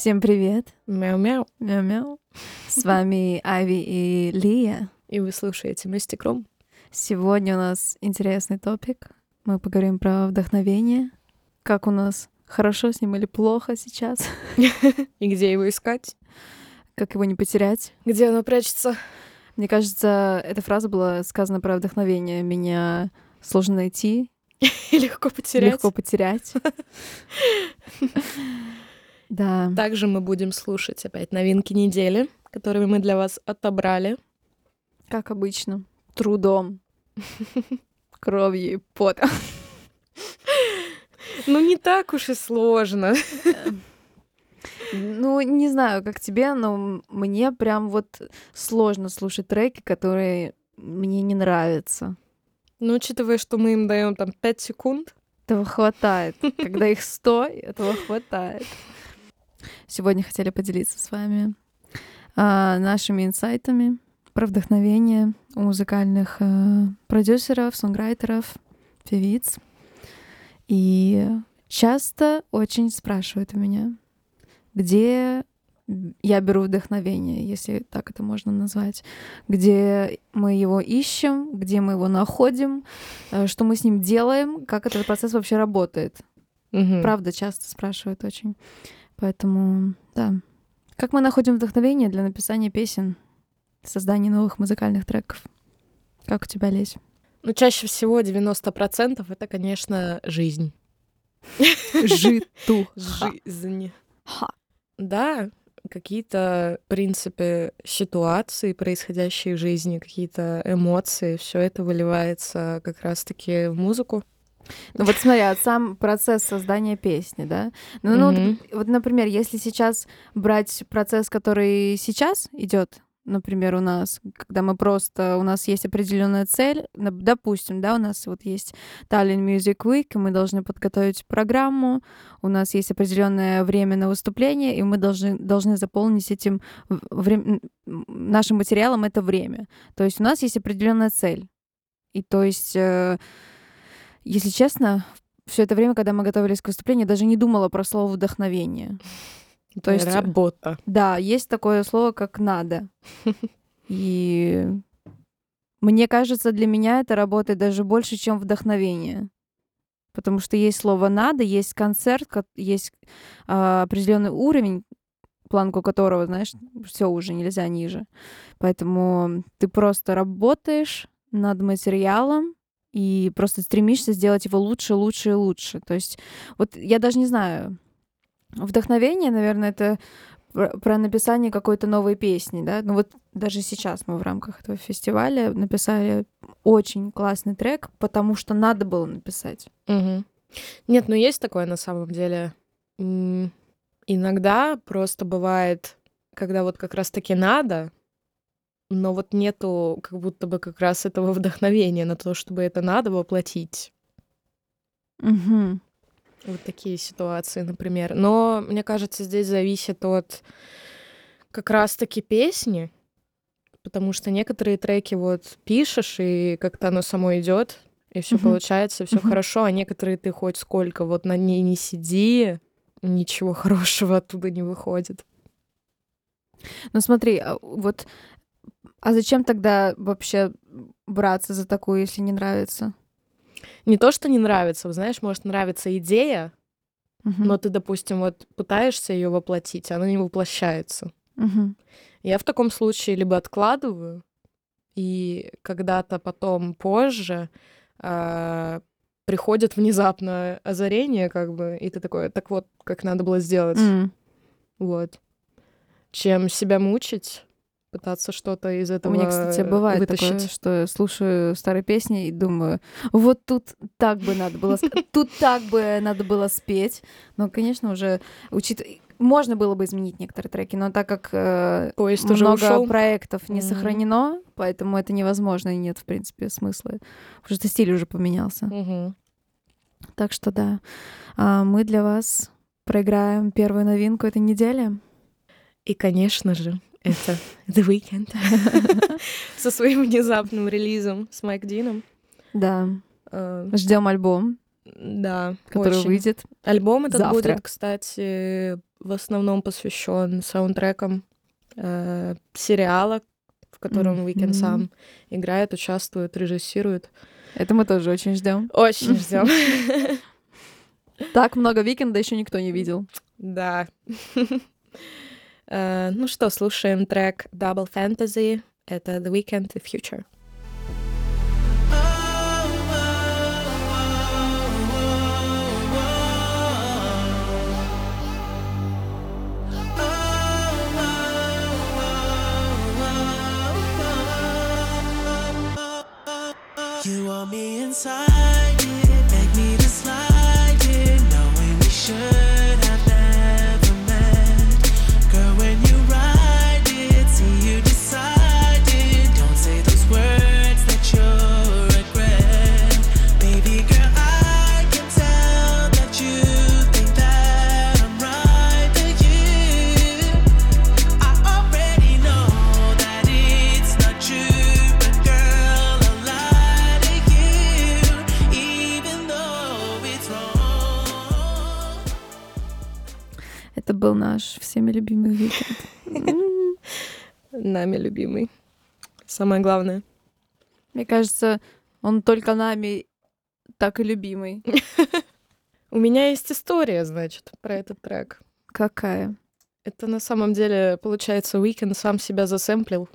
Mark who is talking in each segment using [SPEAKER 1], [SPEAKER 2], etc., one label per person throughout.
[SPEAKER 1] Всем привет.
[SPEAKER 2] Мяу-мяу.
[SPEAKER 1] Мяу-мяу. С вами Ави и Лия.
[SPEAKER 2] И вы слушаете Мастикром.
[SPEAKER 1] Сегодня у нас интересный топик. Мы поговорим про вдохновение. Как у нас хорошо с ним или плохо сейчас.
[SPEAKER 2] И где его искать?
[SPEAKER 1] Как его не потерять.
[SPEAKER 2] Где оно прячется?
[SPEAKER 1] Мне кажется, эта фраза была сказана про вдохновение. Меня сложно найти.
[SPEAKER 2] И легко потерять.
[SPEAKER 1] Легко потерять. Да.
[SPEAKER 2] Также мы будем слушать опять новинки недели, которые мы для вас отобрали.
[SPEAKER 1] Как обычно. Трудом. Кровью и потом.
[SPEAKER 2] Ну, не так уж и сложно.
[SPEAKER 1] Ну, не знаю, как тебе, но мне прям вот сложно слушать треки, которые мне не нравятся.
[SPEAKER 2] Ну, учитывая, что мы им даем там 5 секунд.
[SPEAKER 1] Этого хватает. Когда их 100, этого хватает. Сегодня хотели поделиться с вами а, нашими инсайтами про вдохновение у музыкальных а, продюсеров, сонграйтеров, певиц. И часто очень спрашивают у меня, где я беру вдохновение, если так это можно назвать, где мы его ищем, где мы его находим, э, что мы с ним делаем, как этот процесс вообще работает.
[SPEAKER 2] Мгм.
[SPEAKER 1] Правда, часто спрашивают очень. Поэтому, да. Как мы находим вдохновение для написания песен, создания новых музыкальных треков? Как у тебя, Лесь?
[SPEAKER 2] Ну, чаще всего 90% это, конечно, жизнь.
[SPEAKER 1] Житу.
[SPEAKER 2] Жизнь. Да, какие-то, в принципе, ситуации, происходящие в жизни, какие-то эмоции, все это выливается как раз-таки в музыку.
[SPEAKER 1] Ну вот смотри, а сам процесс создания песни, да? Ну, ну,
[SPEAKER 2] Мгм.
[SPEAKER 1] вот, вот, например, если сейчас брать процесс, который сейчас идет, например, у нас, когда мы просто, у нас есть определенная цель, допустим, да, у нас вот есть Tallinn Music Week, и мы должны подготовить программу, у нас есть определенное время на выступление, и мы должны, должны заполнить этим в- врем- м, нашим материалом это время. То есть у нас есть определенная цель. И то есть э, если честно, все это время, когда мы готовились к выступлению, я даже не думала про слово вдохновение. То есть,
[SPEAKER 2] Работа.
[SPEAKER 1] да, есть такое слово, как надо. И мне кажется, для меня это работает даже больше, чем вдохновение. Потому что есть слово надо, есть концерт, ко- есть а, определенный уровень, планку которого, знаешь, все уже нельзя ниже. Поэтому ты просто работаешь над материалом и просто стремишься сделать его лучше, лучше и лучше. То есть вот я даже не знаю, вдохновение, наверное, это про написание какой-то новой песни, да? Ну вот даже сейчас мы в рамках этого фестиваля написали очень классный трек, потому что надо было написать.
[SPEAKER 2] Мгм. Нет, ну есть такое на самом деле. Иногда просто бывает, когда вот как раз-таки надо, но вот нету как будто бы как раз этого вдохновения на то, чтобы это надо воплотить.
[SPEAKER 1] Мгм.
[SPEAKER 2] Вот такие ситуации, например. Но мне кажется, здесь зависит от как раз-таки песни, потому что некоторые треки вот пишешь, и как-то оно само идет, и все
[SPEAKER 1] Мгм.
[SPEAKER 2] получается, все
[SPEAKER 1] Мгм.
[SPEAKER 2] хорошо, а некоторые ты хоть сколько вот на ней не сиди, ничего хорошего оттуда не выходит.
[SPEAKER 1] Ну смотри, а вот, а зачем тогда вообще браться за такую, если не нравится?
[SPEAKER 2] Не то, что не нравится, знаешь, может нравиться идея,
[SPEAKER 1] Мгм.
[SPEAKER 2] но ты, допустим, вот пытаешься ее воплотить, а она не воплощается.
[SPEAKER 1] Мгм.
[SPEAKER 2] Я в таком случае либо откладываю, и когда-то потом позже а, приходит внезапно озарение, как бы, и ты такой, так вот, как надо было сделать.
[SPEAKER 1] М.
[SPEAKER 2] Вот. Чем себя мучить, пытаться что-то из
[SPEAKER 1] У
[SPEAKER 2] этого
[SPEAKER 1] меня, кстати, бывает такое,
[SPEAKER 2] вытащить.
[SPEAKER 1] что я слушаю старые песни и думаю, вот тут так бы надо было, тут так бы надо было спеть. Но, конечно, уже учитывая... Можно было бы изменить некоторые треки, но так как э,
[SPEAKER 2] Поезд уже
[SPEAKER 1] много
[SPEAKER 2] ушел.
[SPEAKER 1] проектов не сохранено, поэтому это невозможно и нет, в принципе, смысла. Потому что стиль уже поменялся. Так что да, А, мы для вас проиграем первую новинку этой недели.
[SPEAKER 2] И, конечно же, это The Weeknd со своим внезапным релизом с Майк Дином.
[SPEAKER 1] Да,
[SPEAKER 2] Э,
[SPEAKER 1] ждем альбом,
[SPEAKER 2] Да,
[SPEAKER 1] который
[SPEAKER 2] очень.
[SPEAKER 1] выйдет.
[SPEAKER 2] Альбом этот
[SPEAKER 1] завтра.
[SPEAKER 2] будет, кстати, в основном посвящен саундтрекам э, сериала, в котором Weeknd
[SPEAKER 1] Мгм.
[SPEAKER 2] сам играет, участвует, режиссирует.
[SPEAKER 1] Это мы тоже очень ждем.
[SPEAKER 2] Очень ждем.
[SPEAKER 1] Так много Weeknd а еще никто не видел.
[SPEAKER 2] Да. Э, Ну что, слушаем трек Double Fantasy. Это The Weeknd и Future.
[SPEAKER 3] You want me inside
[SPEAKER 1] Это был наш всеми любимый Weeknd. М,
[SPEAKER 2] Нами любимый. Самое главное.
[SPEAKER 1] Мне кажется, он только нами так и любимый.
[SPEAKER 2] У меня есть история, значит, про этот трек.
[SPEAKER 1] Какая?
[SPEAKER 2] Это на самом деле, получается, Weeknd сам себя засэмплил.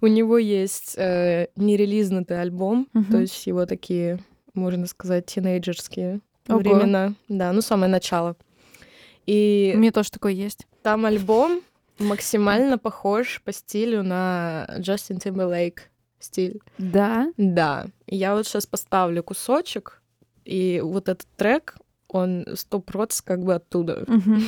[SPEAKER 2] У него есть э, нерелизнутый альбом,
[SPEAKER 1] Мгм.
[SPEAKER 2] то есть его такие, можно сказать, тинейджерские
[SPEAKER 1] Ого.
[SPEAKER 2] времена. Да, ну самое начало. И
[SPEAKER 1] У меня тоже такой есть.
[SPEAKER 2] там альбом максимально похож по стилю на Джастин Тимберлейк стиль.
[SPEAKER 1] Да?
[SPEAKER 2] Да. Я вот сейчас поставлю кусочек, и вот этот трек, он сто как бы оттуда.
[SPEAKER 1] Мгм.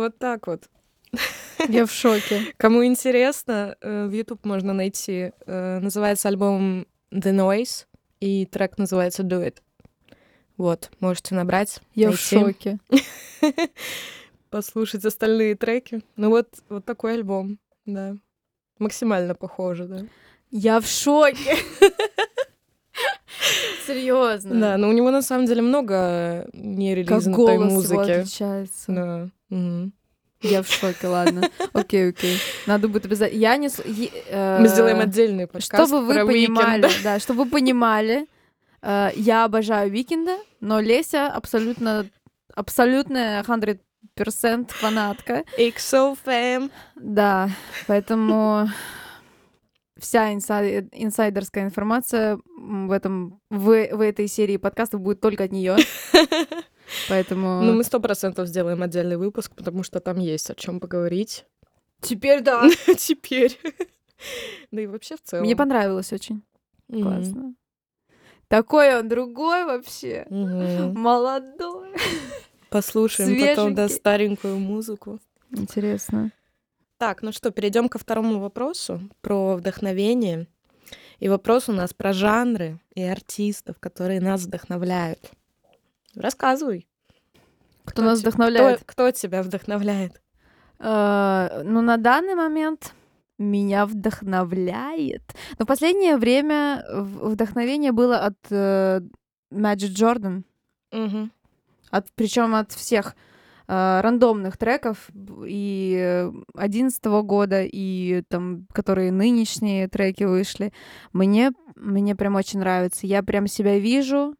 [SPEAKER 2] Вот так вот.
[SPEAKER 1] Я в шоке.
[SPEAKER 2] Кому интересно, э, в YouTube можно найти. э, Называется альбом The Noise, и трек называется Do It. Вот, можете набрать,
[SPEAKER 1] Я в
[SPEAKER 2] найти,
[SPEAKER 1] шоке.
[SPEAKER 2] послушать остальные треки. Ну вот, вот такой альбом, да. Максимально похоже, да.
[SPEAKER 1] Я в шоке. Серьезно.
[SPEAKER 2] Да, но у него на самом деле много
[SPEAKER 1] Как
[SPEAKER 2] нерелизной
[SPEAKER 1] голос его
[SPEAKER 2] музыки.
[SPEAKER 1] отличается.
[SPEAKER 2] Да. Мгм.
[SPEAKER 1] Я в шоке, ладно. Окей, окей. Надо будет обязательно... Я не... е- э,
[SPEAKER 2] Мы сделаем отдельный подкаст
[SPEAKER 1] Чтобы вы понимали, да, чтобы вы понимали, э, я обожаю Weeknd а, но Леся абсолютно, абсолютная 100% фанатка.
[SPEAKER 2] XO Fam.
[SPEAKER 1] Да, поэтому вся инсай- инсайдерская информация в этом в, в этой серии подкастов будет только от нее. Поэтому
[SPEAKER 2] Ну, мы сто процентов сделаем отдельный выпуск, потому что там есть о чем поговорить.
[SPEAKER 1] теперь да.
[SPEAKER 2] Теперь. Да и вообще в целом.
[SPEAKER 1] Мне понравилось очень. Классно. Такой он другой вообще. Молодой.
[SPEAKER 2] Послушаем потом, да, старенькую музыку.
[SPEAKER 1] Интересно.
[SPEAKER 2] Так, ну что, перейдем ко второму вопросу про вдохновение. И вопрос у нас про жанры и артистов, которые нас вдохновляют. Рассказывай.
[SPEAKER 1] Кто нас
[SPEAKER 2] те-
[SPEAKER 1] вдохновляет?
[SPEAKER 2] Кто, кто тебя вдохновляет?
[SPEAKER 1] Э, Ну, на данный момент меня вдохновляет. Но в последнее время вдохновение было от э, Magic Jordan. От, причем от всех э, рандомных треков и одиннадцатого года, и там, которые нынешние треки вышли. Мне, мне прям очень нравится. Я прям себя вижу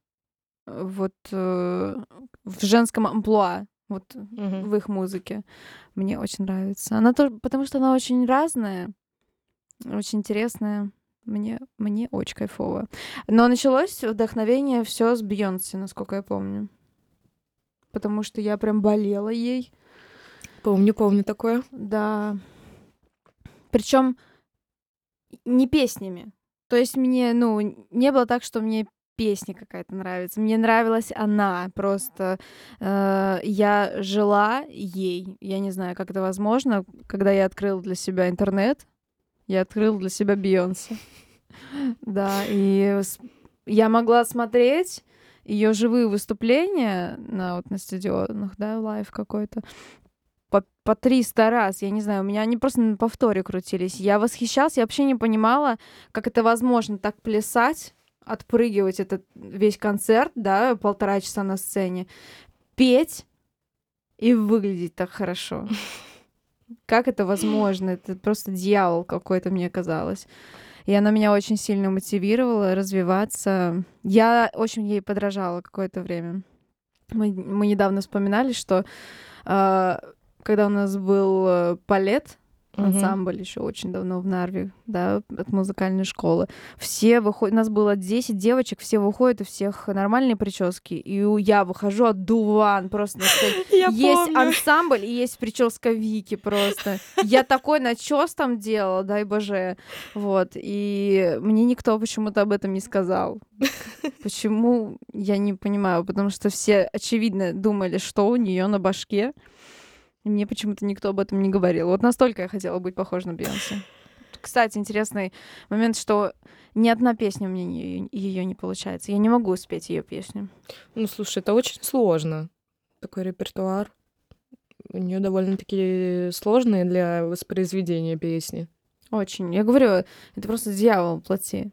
[SPEAKER 1] вот э, в женском амплуа, вот
[SPEAKER 2] Мгм.
[SPEAKER 1] в их музыке. Мне очень нравится. Она тоже, потому что она очень разная, очень интересная. Мне, мне очень кайфово. Но началось вдохновение все с Бейонсе, насколько я помню. Потому что я прям болела ей.
[SPEAKER 2] Помню, помню такое.
[SPEAKER 1] Да. Причем не песнями. То есть мне, ну, не было так, что мне песня какая-то нравится. Мне нравилась она просто. Э, я жила ей. Я не знаю, как это возможно. Когда я открыла для себя интернет, я открыла для себя Бейонсе. Да, и я могла смотреть ее живые выступления на вот на стадионах, да, live какой-то по, по 300 раз, я не знаю, у меня они просто на повторе крутились. Я восхищалась, я вообще не понимала, как это возможно так плясать, отпрыгивать этот весь концерт, да, полтора часа на сцене, петь и выглядеть так хорошо. Как это возможно? Это просто дьявол какой-то, мне казалось. И она меня очень сильно мотивировала развиваться. Я очень ей подражала какое-то время. Мы, мы недавно вспоминали, что э, когда у нас был э, балет, Ансамбль еще очень давно в Нарве, да, от музыкальной школы. Все выходят, у нас было 10 девочек, все выходят, у всех нормальные прически, и у- я выхожу от дуван просто есть ансамбль и есть прическа Вики просто. Я такой начес там делала, дай боже. Вот. И мне никто почему-то об этом не сказал. Почему, я не понимаю. Потому что все, очевидно, думали, что у нее на башке. И мне почему-то никто об этом не говорил. Вот настолько я хотела быть похожа на Бейонсе. Кстати, интересный момент, что ни одна песня у меня ее не получается. Я не могу спеть ее песню.
[SPEAKER 2] Ну, слушай, это очень сложно. Такой репертуар. У нее довольно-таки сложные для воспроизведения песни.
[SPEAKER 1] Очень. Я говорю, это просто дьявол плоти.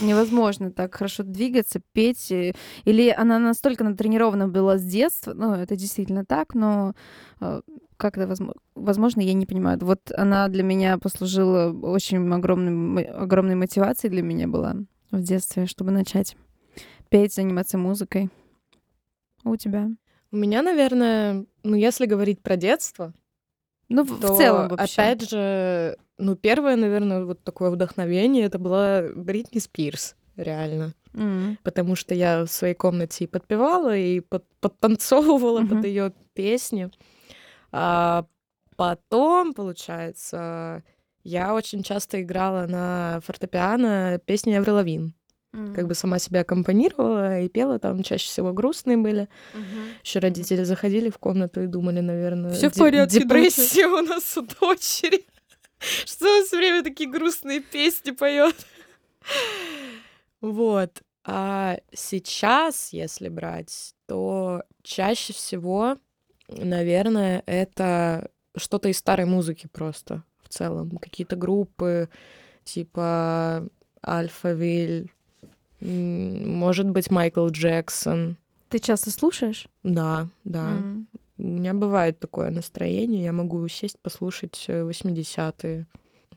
[SPEAKER 1] Невозможно так хорошо двигаться, петь. и- Или она настолько натренирована была с детства, ну, это действительно так, но э, как это возможно? Возможно, я не понимаю. Вот она для меня послужила очень огромной, мо- огромной мотивацией для меня была в детстве, чтобы начать петь, заниматься музыкой. А У тебя?
[SPEAKER 2] У меня, наверное, ну, если говорить про детство,
[SPEAKER 1] Ну, в, в
[SPEAKER 2] то,
[SPEAKER 1] целом вообще.
[SPEAKER 2] опять же, ну, первое, наверное, вот такое вдохновение, это была Бритни Спирс, реально.
[SPEAKER 1] М.
[SPEAKER 2] Потому что я в своей комнате и подпевала, и под- подтанцовывала
[SPEAKER 1] Мгм.
[SPEAKER 2] под ее песни. А потом, получается, я очень часто играла на фортепиано песни Аврил Лавин.
[SPEAKER 1] М.
[SPEAKER 2] Как бы сама себя аккомпанировала и пела, там чаще всего грустные были.
[SPEAKER 1] Мгм.
[SPEAKER 2] Еще родители заходили в комнату и думали, наверное,
[SPEAKER 1] Всё в
[SPEAKER 2] «Де-
[SPEAKER 1] порядке,
[SPEAKER 2] Депрессия у нас у дочери. Что все время такие грустные песни поет. Вот. А сейчас, если брать, то чаще всего, наверное, это что-то из старой музыки просто в целом. Какие-то группы типа Альфавиль, может быть, Майкл Джексон.
[SPEAKER 1] Ты часто слушаешь?
[SPEAKER 2] Да, да.
[SPEAKER 1] М.
[SPEAKER 2] У меня бывает такое настроение, я могу сесть, послушать э, 80-е.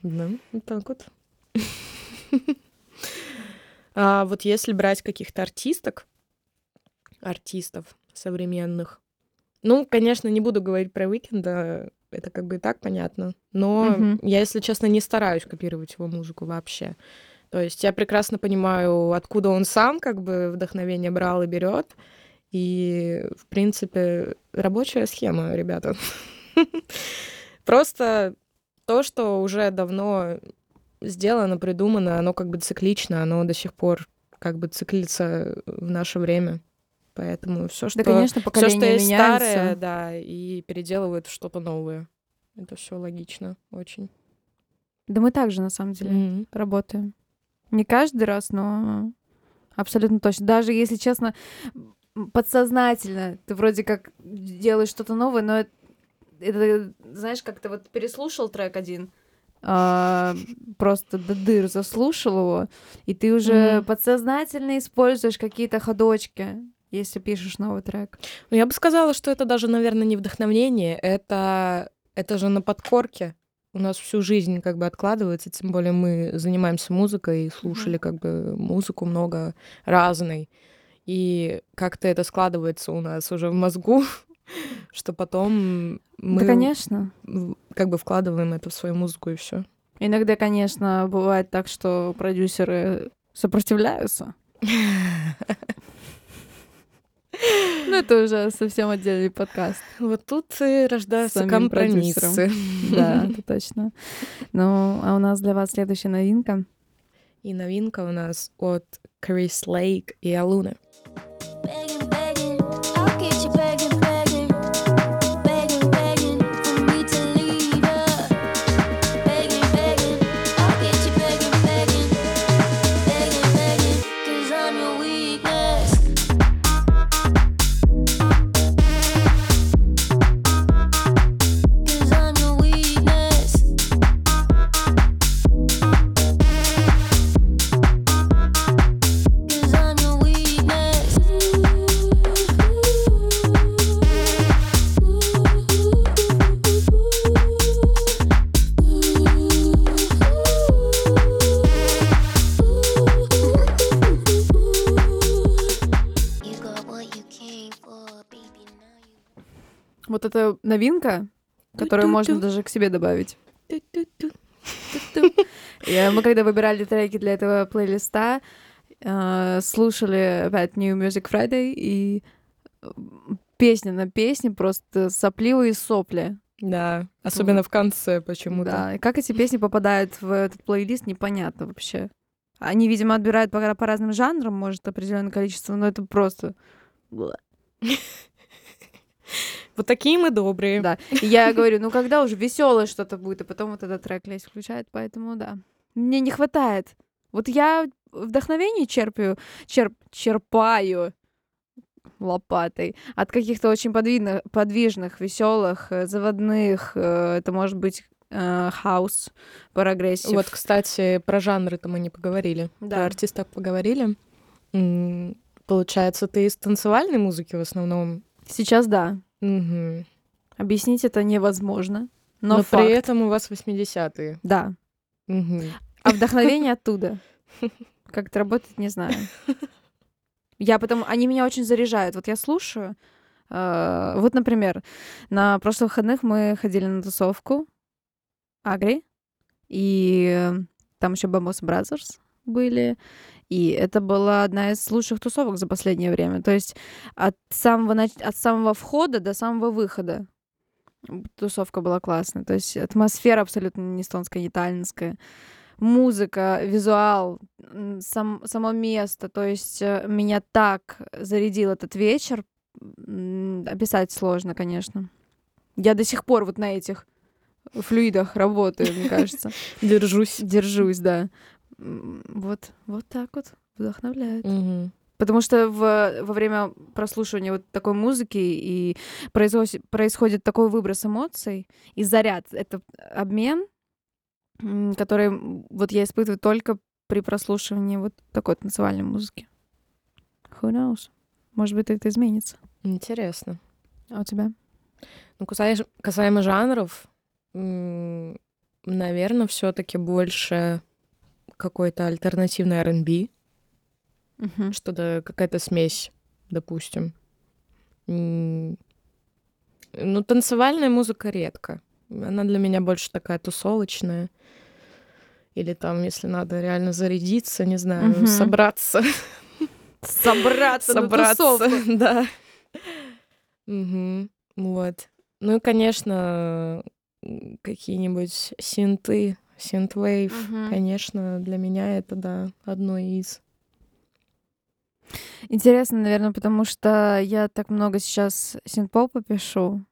[SPEAKER 2] Да, вот так вот. А вот если брать каких-то артисток, артистов современных, ну, конечно, не буду говорить про Уикенда, это как бы и так понятно, но я, если честно, не стараюсь копировать его музыку вообще. То есть я прекрасно понимаю, откуда он сам как бы вдохновение брал и берет. И, в принципе, рабочая схема, ребята. Просто то, что уже давно сделано, придумано, оно как бы циклично, оно до сих пор как бы циклится в наше время. Поэтому все, что,
[SPEAKER 1] Да, конечно, поколение
[SPEAKER 2] что есть
[SPEAKER 1] меняется.
[SPEAKER 2] старое, да, и переделывают в что-то новое. Это все логично очень.
[SPEAKER 1] Да мы также, на самом деле,
[SPEAKER 2] Мгм.
[SPEAKER 1] работаем. Не каждый раз, но абсолютно точно. Даже если честно, подсознательно ты вроде как делаешь что-то новое, но это, это, знаешь, как ты вот переслушал трек один, а, просто до дыр заслушал его, и ты уже
[SPEAKER 2] Мгм.
[SPEAKER 1] подсознательно используешь какие-то ходочки, если пишешь новый трек.
[SPEAKER 2] Ну, я бы сказала, что это даже, наверное, не вдохновение, это, это же на подкорке. У нас всю жизнь как бы откладывается, тем более мы занимаемся музыкой и слушали как бы музыку много разной. И как-то это складывается у нас уже в мозгу, что потом мы
[SPEAKER 1] Да, конечно.
[SPEAKER 2] как бы вкладываем это в свою музыку и все.
[SPEAKER 1] Иногда, конечно, бывает так, что продюсеры сопротивляются. Ну, это уже совсем отдельный подкаст.
[SPEAKER 2] Вот тут и рождаются компромиссы.
[SPEAKER 1] Да, это точно. Ну, а у нас для вас следующая новинка.
[SPEAKER 2] И новинка у нас от Крис Лейк и Алуны.
[SPEAKER 1] Новинка, которую можно даже к себе добавить. Мы когда выбирали треки для этого плейлиста, э, слушали опять New Music Friday, и песня на песне просто сопливые сопли.
[SPEAKER 2] Да, особенно в конце почему-то.
[SPEAKER 1] Да, и как эти песни попадают в этот плейлист, непонятно вообще. Они, видимо, отбирают по, по разным жанрам, может, определенное количество, но это просто...
[SPEAKER 2] Вот такие мы добрые.
[SPEAKER 1] Да. И я говорю, ну когда уже веселое что-то будет, и потом вот этот трек Лесь включает, поэтому да. Мне не хватает. Вот я вдохновение черпаю, черп, черпаю лопатой от каких-то очень подвидных, подвижных, веселых, заводных. э, Это может быть э, хаус, progressive.
[SPEAKER 2] Вот, кстати, про жанры-то мы не поговорили.
[SPEAKER 1] Да.
[SPEAKER 2] Про артистов поговорили. Получается, ты из танцевальной музыки в основном?
[SPEAKER 1] Сейчас да.
[SPEAKER 2] Мгм.
[SPEAKER 1] Объяснить это невозможно. Но,
[SPEAKER 2] Но,
[SPEAKER 1] факт.
[SPEAKER 2] при этом у вас 80-е.
[SPEAKER 1] Да.
[SPEAKER 2] Мгм.
[SPEAKER 1] А вдохновение оттуда. Как это работает, не знаю. Я потом... Они меня очень заряжают. Вот я слушаю. э, Вот, например, на прошлых выходных мы ходили на тусовку Агри. И там еще Bambos Brothers были. И это была одна из лучших тусовок за последнее время. То есть от самого, нач- от самого входа до самого выхода тусовка была классная. То есть атмосфера абсолютно не эстонская, не таллинская. Музыка, визуал, сам, само место. То есть э, меня так зарядил этот вечер. Описать сложно, конечно. Я до сих пор вот на этих флюидах работаю, мне кажется.
[SPEAKER 2] Держусь.
[SPEAKER 1] Держусь, да. Вот, вот так вот вдохновляет.
[SPEAKER 2] Мгм.
[SPEAKER 1] Потому что в, во время прослушивания вот такой музыки и производит, происходит такой выброс эмоций и заряд. Это обмен, который вот я испытываю только при прослушивании вот такой танцевальной музыки. Who knows? Может быть, это изменится.
[SPEAKER 2] Интересно.
[SPEAKER 1] А у тебя?
[SPEAKER 2] Ну, касаемо, касаемо жанров, наверное, все-таки больше какой-то альтернативный R&B,
[SPEAKER 1] Мгм.
[SPEAKER 2] что-то какая-то смесь, допустим. Ну, танцевальная музыка редко. Она для меня больше такая тусовочная. Или там, если надо реально зарядиться, не знаю,
[SPEAKER 1] Мгм.
[SPEAKER 2] собраться.
[SPEAKER 1] Собраться,
[SPEAKER 2] собраться, да. Мгм. Вот. Ну и, конечно, какие-нибудь синты, синтвейв,
[SPEAKER 1] Мгм.
[SPEAKER 2] конечно, для меня это, да, одно из.
[SPEAKER 1] Интересно, наверное, потому что я так много сейчас синт-попа пишу.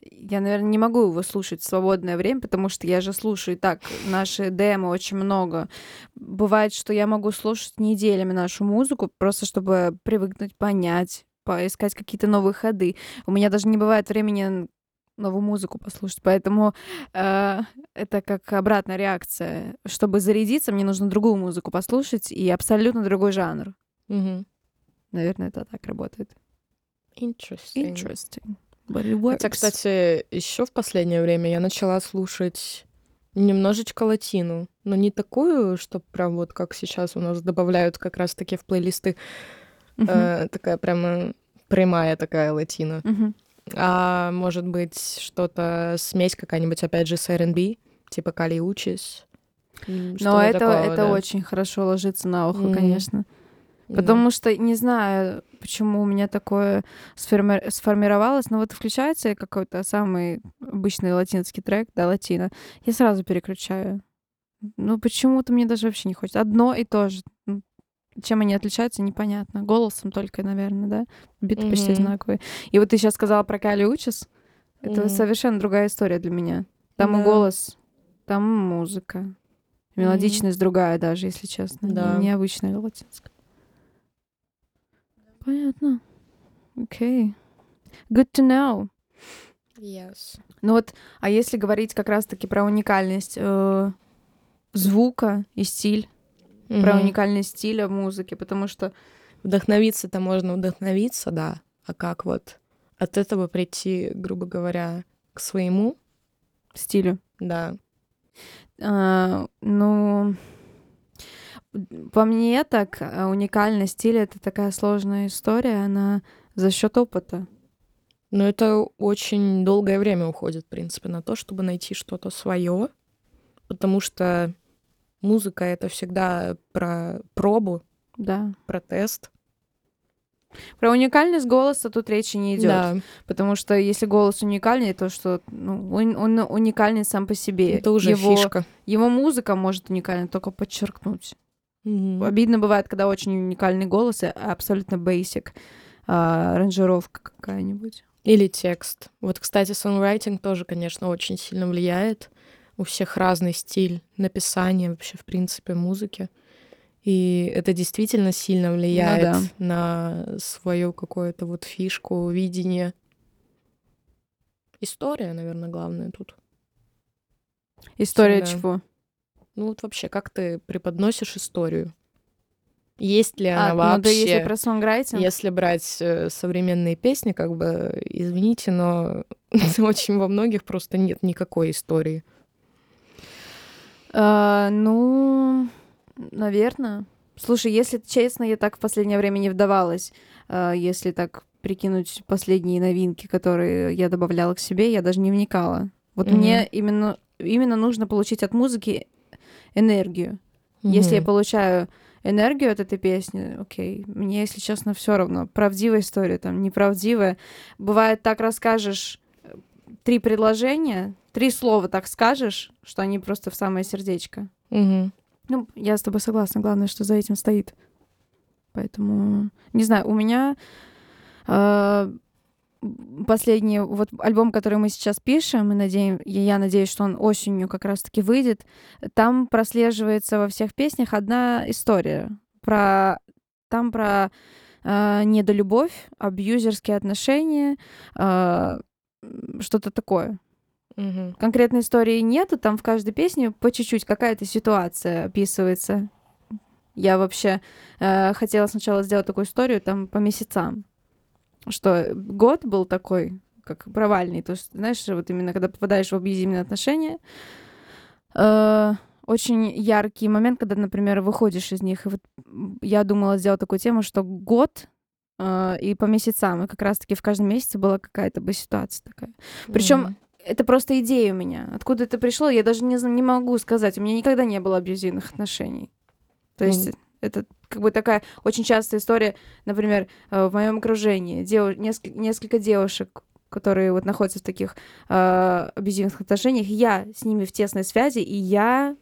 [SPEAKER 1] Я, наверное, не могу его слушать в свободное время, потому что я же слушаю и так наши демо очень много. Бывает, что я могу слушать неделями нашу музыку, просто чтобы привыкнуть, понять, поискать какие-то новые ходы. У меня даже не бывает времени новую музыку послушать, поэтому э, это как обратная реакция. Чтобы зарядиться, мне нужно другую музыку послушать и абсолютно другой жанр.
[SPEAKER 2] Мгм.
[SPEAKER 1] Наверное, это так работает.
[SPEAKER 2] Interesting.
[SPEAKER 1] Interesting. But it works.
[SPEAKER 2] Хотя, кстати, еще в последнее время я начала слушать немножечко латину, но не такую, что прям вот как сейчас у нас добавляют как раз-таки в плейлисты,
[SPEAKER 1] Мгм.
[SPEAKER 2] э, такая прямо прямая такая латина.
[SPEAKER 1] Мгм.
[SPEAKER 2] А может быть, что-то смесь какая-нибудь, опять же, с R&B, типа Кали Учис. М,
[SPEAKER 1] Но это,
[SPEAKER 2] такого,
[SPEAKER 1] это
[SPEAKER 2] да.
[SPEAKER 1] очень хорошо ложится на ухо,
[SPEAKER 2] Мгм.
[SPEAKER 1] конечно. Потому что не знаю, почему у меня такое сформи- сформировалось, но вот включается какой-то самый обычный латинский трек, да, латино, я сразу переключаю. Ну, почему-то мне даже вообще не хочется. Одно и то же. Чем они отличаются, непонятно. Голосом только, наверное, да? Биты почти
[SPEAKER 2] Мгм.
[SPEAKER 1] одинаковые. И вот ты сейчас сказала про Кали Учис. Это
[SPEAKER 2] Мгм.
[SPEAKER 1] совершенно другая история для меня. Там и
[SPEAKER 2] Да.
[SPEAKER 1] голос, там и музыка. Мелодичность другая даже, если честно.
[SPEAKER 2] Да.
[SPEAKER 1] Необычная латинская. Понятно. Окей. Good to know.
[SPEAKER 2] Yes.
[SPEAKER 1] Ну вот, а если говорить как раз-таки про уникальность э, звука и стиль, про
[SPEAKER 2] Мгм.
[SPEAKER 1] уникальность стиля в музыке, потому что
[SPEAKER 2] Вдохновиться-то можно вдохновиться, да. А как вот от этого прийти, грубо говоря, к своему,
[SPEAKER 1] стилю,
[SPEAKER 2] да.
[SPEAKER 1] А, ну, по мне так а, уникальность стиля это такая сложная история, она за счет опыта.
[SPEAKER 2] Но это очень долгое время уходит, в принципе, на то, чтобы найти что-то свое, потому что музыка это всегда про пробу,
[SPEAKER 1] Да.
[SPEAKER 2] про тест.
[SPEAKER 1] Про уникальность голоса тут речи не идет.
[SPEAKER 2] Да,
[SPEAKER 1] Потому что если голос уникальный, то что ну, он, он уникальный сам по себе.
[SPEAKER 2] это уже
[SPEAKER 1] его,
[SPEAKER 2] фишка.
[SPEAKER 1] Его музыка может уникально только подчеркнуть.
[SPEAKER 2] Мгм.
[SPEAKER 1] Обидно бывает, когда очень уникальный голос, и абсолютно basic а, аранжировка какая-нибудь.
[SPEAKER 2] Или текст. Вот, кстати, songwriting тоже, конечно, очень сильно влияет. У всех разный стиль написания вообще, в принципе, музыки. И это действительно сильно влияет
[SPEAKER 1] да.
[SPEAKER 2] на свою какую-то вот фишку, видение. История, наверное, главное тут.
[SPEAKER 1] История
[SPEAKER 2] Всегда.
[SPEAKER 1] чего?
[SPEAKER 2] Ну вот вообще, как ты преподносишь историю? Есть ли
[SPEAKER 1] А,
[SPEAKER 2] она
[SPEAKER 1] ну
[SPEAKER 2] вообще?
[SPEAKER 1] да, если про сонграйтинг.
[SPEAKER 2] Если брать э, современные песни, как бы, извините, но очень во многих просто нет никакой истории.
[SPEAKER 1] А, ну, наверное. Слушай, если честно, я так в последнее время не вдавалась. А, если так прикинуть последние новинки, которые я добавляла к себе, я даже не вникала. Вот
[SPEAKER 2] Мгм.
[SPEAKER 1] мне именно, именно нужно получить от музыки энергию. Если я получаю энергию от этой песни, окей, мне, если честно, все равно. Правдивая история, там, неправдивая. Бывает, так расскажешь э, три предложения, три слова так скажешь, что они просто в самое сердечко.
[SPEAKER 2] Мгм.
[SPEAKER 1] Ну, я с тобой согласна. Главное, что за этим стоит. Поэтому, не знаю, у меня э, последний вот альбом, который мы сейчас пишем, и надеем, я надеюсь, что он осенью как раз-таки выйдет. Там прослеживается во всех песнях одна история про там про э, недолюбовь, абьюзерские отношения, э, что-то такое.
[SPEAKER 2] Мгм.
[SPEAKER 1] Конкретной истории нету, там в каждой песне по чуть-чуть какая-то ситуация описывается. Я вообще э, хотела сначала сделать такую историю там по месяцам, что год был такой, как провальный, то есть, знаешь, вот именно когда попадаешь в абьюзивные отношения, э, очень яркий момент, когда, например, выходишь из них. И вот я думала сделать такую тему, что год э, и по месяцам, и как раз-таки в каждом месяце была какая-то бы ситуация такая. Причем
[SPEAKER 2] Мгм.
[SPEAKER 1] Это просто идея у меня. Откуда это пришло, я даже не, не могу сказать. У меня никогда не было абьюзивных отношений. То есть это как бы такая очень частая история, например, э, в моем окружении. Дев... Несколько, несколько девушек, которые вот находятся в таких э, абьюзивных отношениях, я с ними в тесной связи, и я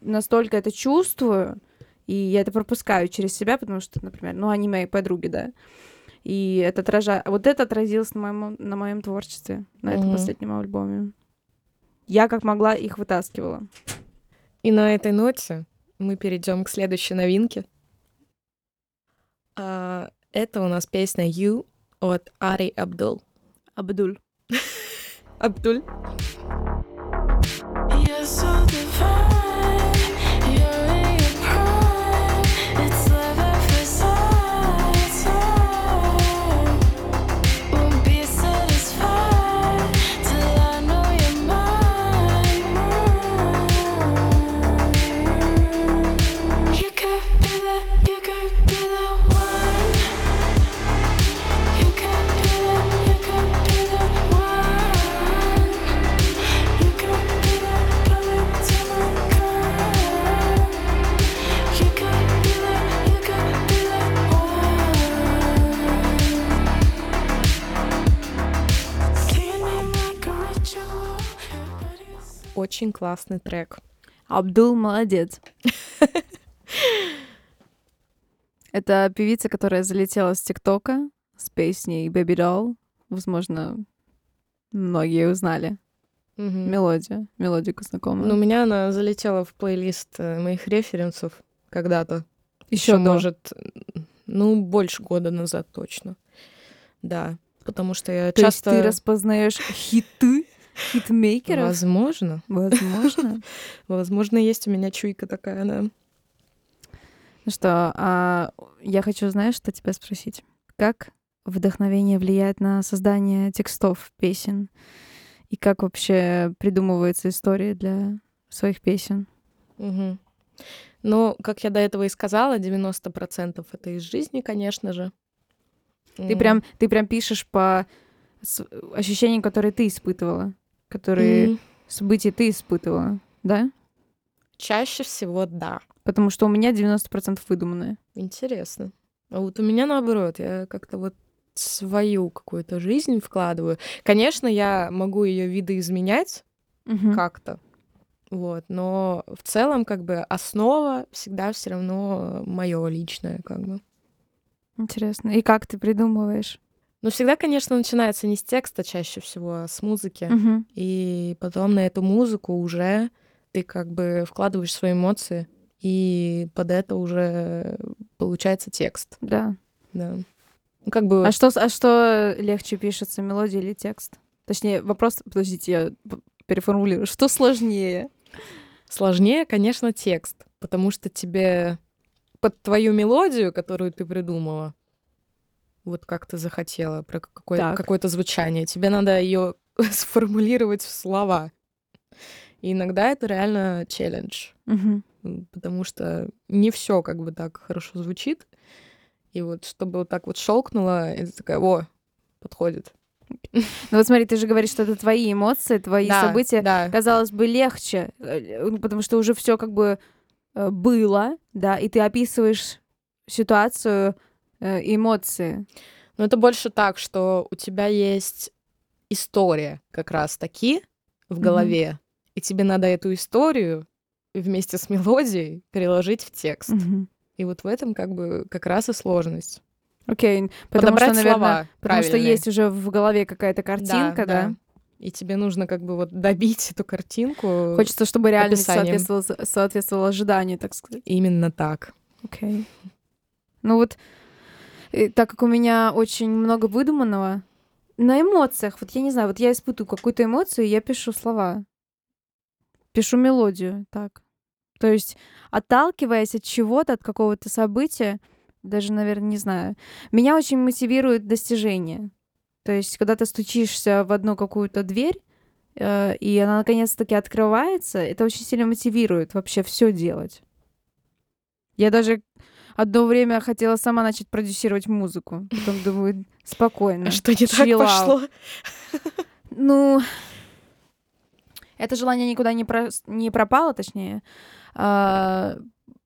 [SPEAKER 1] настолько это чувствую, и я это пропускаю через себя, потому что, например, ну, они мои подруги, да, и это отражает... Вот это отразилось на моем, на моем творчестве, на этом
[SPEAKER 2] Мгм.
[SPEAKER 1] последнем альбоме. Я как могла их вытаскивала.
[SPEAKER 2] И на этой ноте мы перейдем к следующей новинке. А, Это у нас песня «You» от Ари Абдул.
[SPEAKER 1] Абдуль.
[SPEAKER 2] Абдуль.
[SPEAKER 4] You're
[SPEAKER 2] очень классный трек.
[SPEAKER 1] Абдул молодец. Это певица, которая залетела с ТикТока с песней Baby Doll. Возможно, многие узнали
[SPEAKER 2] Мгм.
[SPEAKER 1] мелодию. Мелодику знакомую.
[SPEAKER 2] Ну, у меня она залетела в плейлист э, моих референсов когда-то.
[SPEAKER 1] еще до.
[SPEAKER 2] может, ну, больше года назад точно. Да, потому что я
[SPEAKER 1] То
[SPEAKER 2] часто...
[SPEAKER 1] есть ты распознаешь хиты хитмейкеров?
[SPEAKER 2] Возможно.
[SPEAKER 1] Возможно.
[SPEAKER 2] Возможно, есть у меня чуйка такая, да.
[SPEAKER 1] Ну что, а я хочу, знаешь, что тебя спросить? Как вдохновение влияет на создание текстов песен? И как вообще придумывается история для своих песен?
[SPEAKER 2] Мгм. Ну, как я до этого и сказала, 90% это из жизни, конечно же.
[SPEAKER 1] Ты прям, ты прям пишешь по ощущениям, которые ты испытывала, которые
[SPEAKER 2] М,
[SPEAKER 1] события ты испытывала, да?
[SPEAKER 2] Чаще всего да.
[SPEAKER 1] Потому что у меня 90% выдуманное.
[SPEAKER 2] Интересно. А вот у меня наоборот, я как-то вот свою какую-то жизнь вкладываю. Конечно, я могу ее видоизменять
[SPEAKER 1] Мгм.
[SPEAKER 2] как-то, вот, но в целом как бы основа всегда все равно мое личное, как бы.
[SPEAKER 1] Интересно. И как ты придумываешь?
[SPEAKER 2] Но всегда, конечно, начинается не с текста чаще всего, а с музыки.
[SPEAKER 1] Мгм.
[SPEAKER 2] И потом на эту музыку уже ты как бы вкладываешь свои эмоции, и под это уже получается текст.
[SPEAKER 1] Да.
[SPEAKER 2] Да. Ну, как бы
[SPEAKER 1] А что, а что легче пишется, мелодия или текст? Точнее, вопрос, подождите, я переформулирую. Что сложнее?
[SPEAKER 2] сложнее, конечно, текст, потому что тебе под твою мелодию, которую ты придумала, вот как ты захотела, про какое- какое-то звучание, тебе надо ее сформулировать в слова. И иногда это реально челлендж. М, потому что не все как бы так хорошо звучит. И вот чтобы вот так вот щелкнуло, и ты такая, о, подходит.
[SPEAKER 1] Ну вот смотри, ты же говоришь, что это твои эмоции, твои
[SPEAKER 2] Да,
[SPEAKER 1] события.
[SPEAKER 2] да.
[SPEAKER 1] Казалось бы, легче, э, ну, потому что уже все как бы э, было, да, и ты описываешь ситуацию, э, эмоции.
[SPEAKER 2] Но это больше так, что у тебя есть история как раз таки в голове, и тебе надо эту историю вместе с мелодией переложить в текст.
[SPEAKER 1] Мгм.
[SPEAKER 2] И вот в этом как бы как раз и сложность.
[SPEAKER 1] Окей, потому
[SPEAKER 2] Подобрать
[SPEAKER 1] что, наверное,
[SPEAKER 2] слова
[SPEAKER 1] потому что
[SPEAKER 2] правильные.
[SPEAKER 1] есть уже в голове какая-то картинка, да.
[SPEAKER 2] И тебе нужно как бы вот добить эту картинку
[SPEAKER 1] Хочется, чтобы реальность соответствовала, соответствовала ожиданию, так сказать.
[SPEAKER 2] именно так.
[SPEAKER 1] Окей. Ну вот, так как у меня очень много выдуманного, на эмоциях, вот я не знаю, вот я испытываю какую-то эмоцию, и я пишу слова. Пишу мелодию, так. То есть, отталкиваясь от чего-то, от какого-то события, даже, наверное, не знаю, меня очень мотивирует достижение. То есть, когда ты стучишься в одну какую-то дверь, э, и она наконец-таки открывается, это очень сильно мотивирует вообще все делать. Я даже одно время хотела сама начать продюсировать музыку. Потом думаю, спокойно.
[SPEAKER 2] А что не так пошло?
[SPEAKER 1] Ну, это желание никуда не, про- не пропало, точнее. А,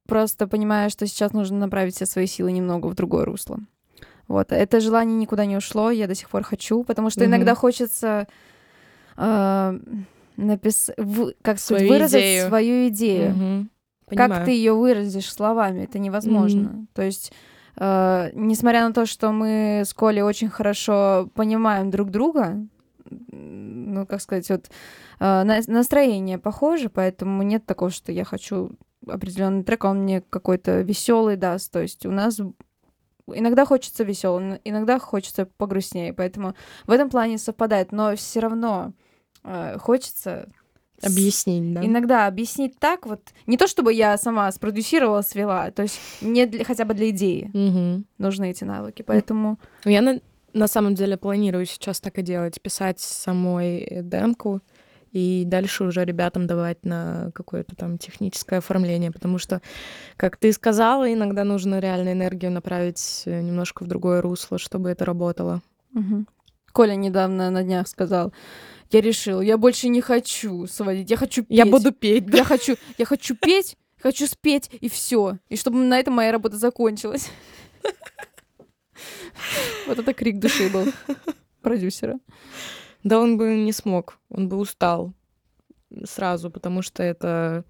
[SPEAKER 1] просто понимаю, что сейчас нужно направить все свои силы немного в другое русло. Вот. Это желание никуда не ушло, я до сих пор хочу, потому что
[SPEAKER 2] Мгм.
[SPEAKER 1] иногда хочется а, напис... в- как сказать,
[SPEAKER 2] Свою
[SPEAKER 1] выразить
[SPEAKER 2] идею.
[SPEAKER 1] свою идею.
[SPEAKER 2] Мгм.
[SPEAKER 1] Как
[SPEAKER 2] Понимаю.
[SPEAKER 1] ты ее выразишь словами? Это невозможно. То есть, э, несмотря на то, что мы с Колей очень хорошо понимаем друг друга, ну, как сказать, вот э, на- настроение похоже, поэтому нет такого, что я хочу определенный трек, а он мне какой-то веселый даст. То есть у нас иногда хочется веселым, иногда хочется погрустнее, поэтому в этом плане совпадает, но все равно э, хочется
[SPEAKER 2] Объяснить, да.
[SPEAKER 1] Иногда объяснить так вот. Не то чтобы я сама спродюсировала, свела, то есть мне для- хотя бы для идеи
[SPEAKER 2] Мгм.
[SPEAKER 1] нужны эти навыки. Поэтому
[SPEAKER 2] Я на, на самом деле планирую сейчас так и делать, писать самой демку и дальше уже ребятам давать на какое-то там техническое оформление, потому что, как ты сказала, иногда нужно реально энергию направить э, немножко в другое русло, чтобы это работало.
[SPEAKER 1] мгм. Коля недавно на днях сказал, я решил, я больше не хочу сводить, я хочу петь.
[SPEAKER 2] Я буду петь, да.
[SPEAKER 1] Я хочу, я хочу петь, хочу спеть, и все. И чтобы на этом моя работа закончилась. Вот это крик души был продюсера.
[SPEAKER 2] Да он бы не смог, он бы устал. сразу, потому что это...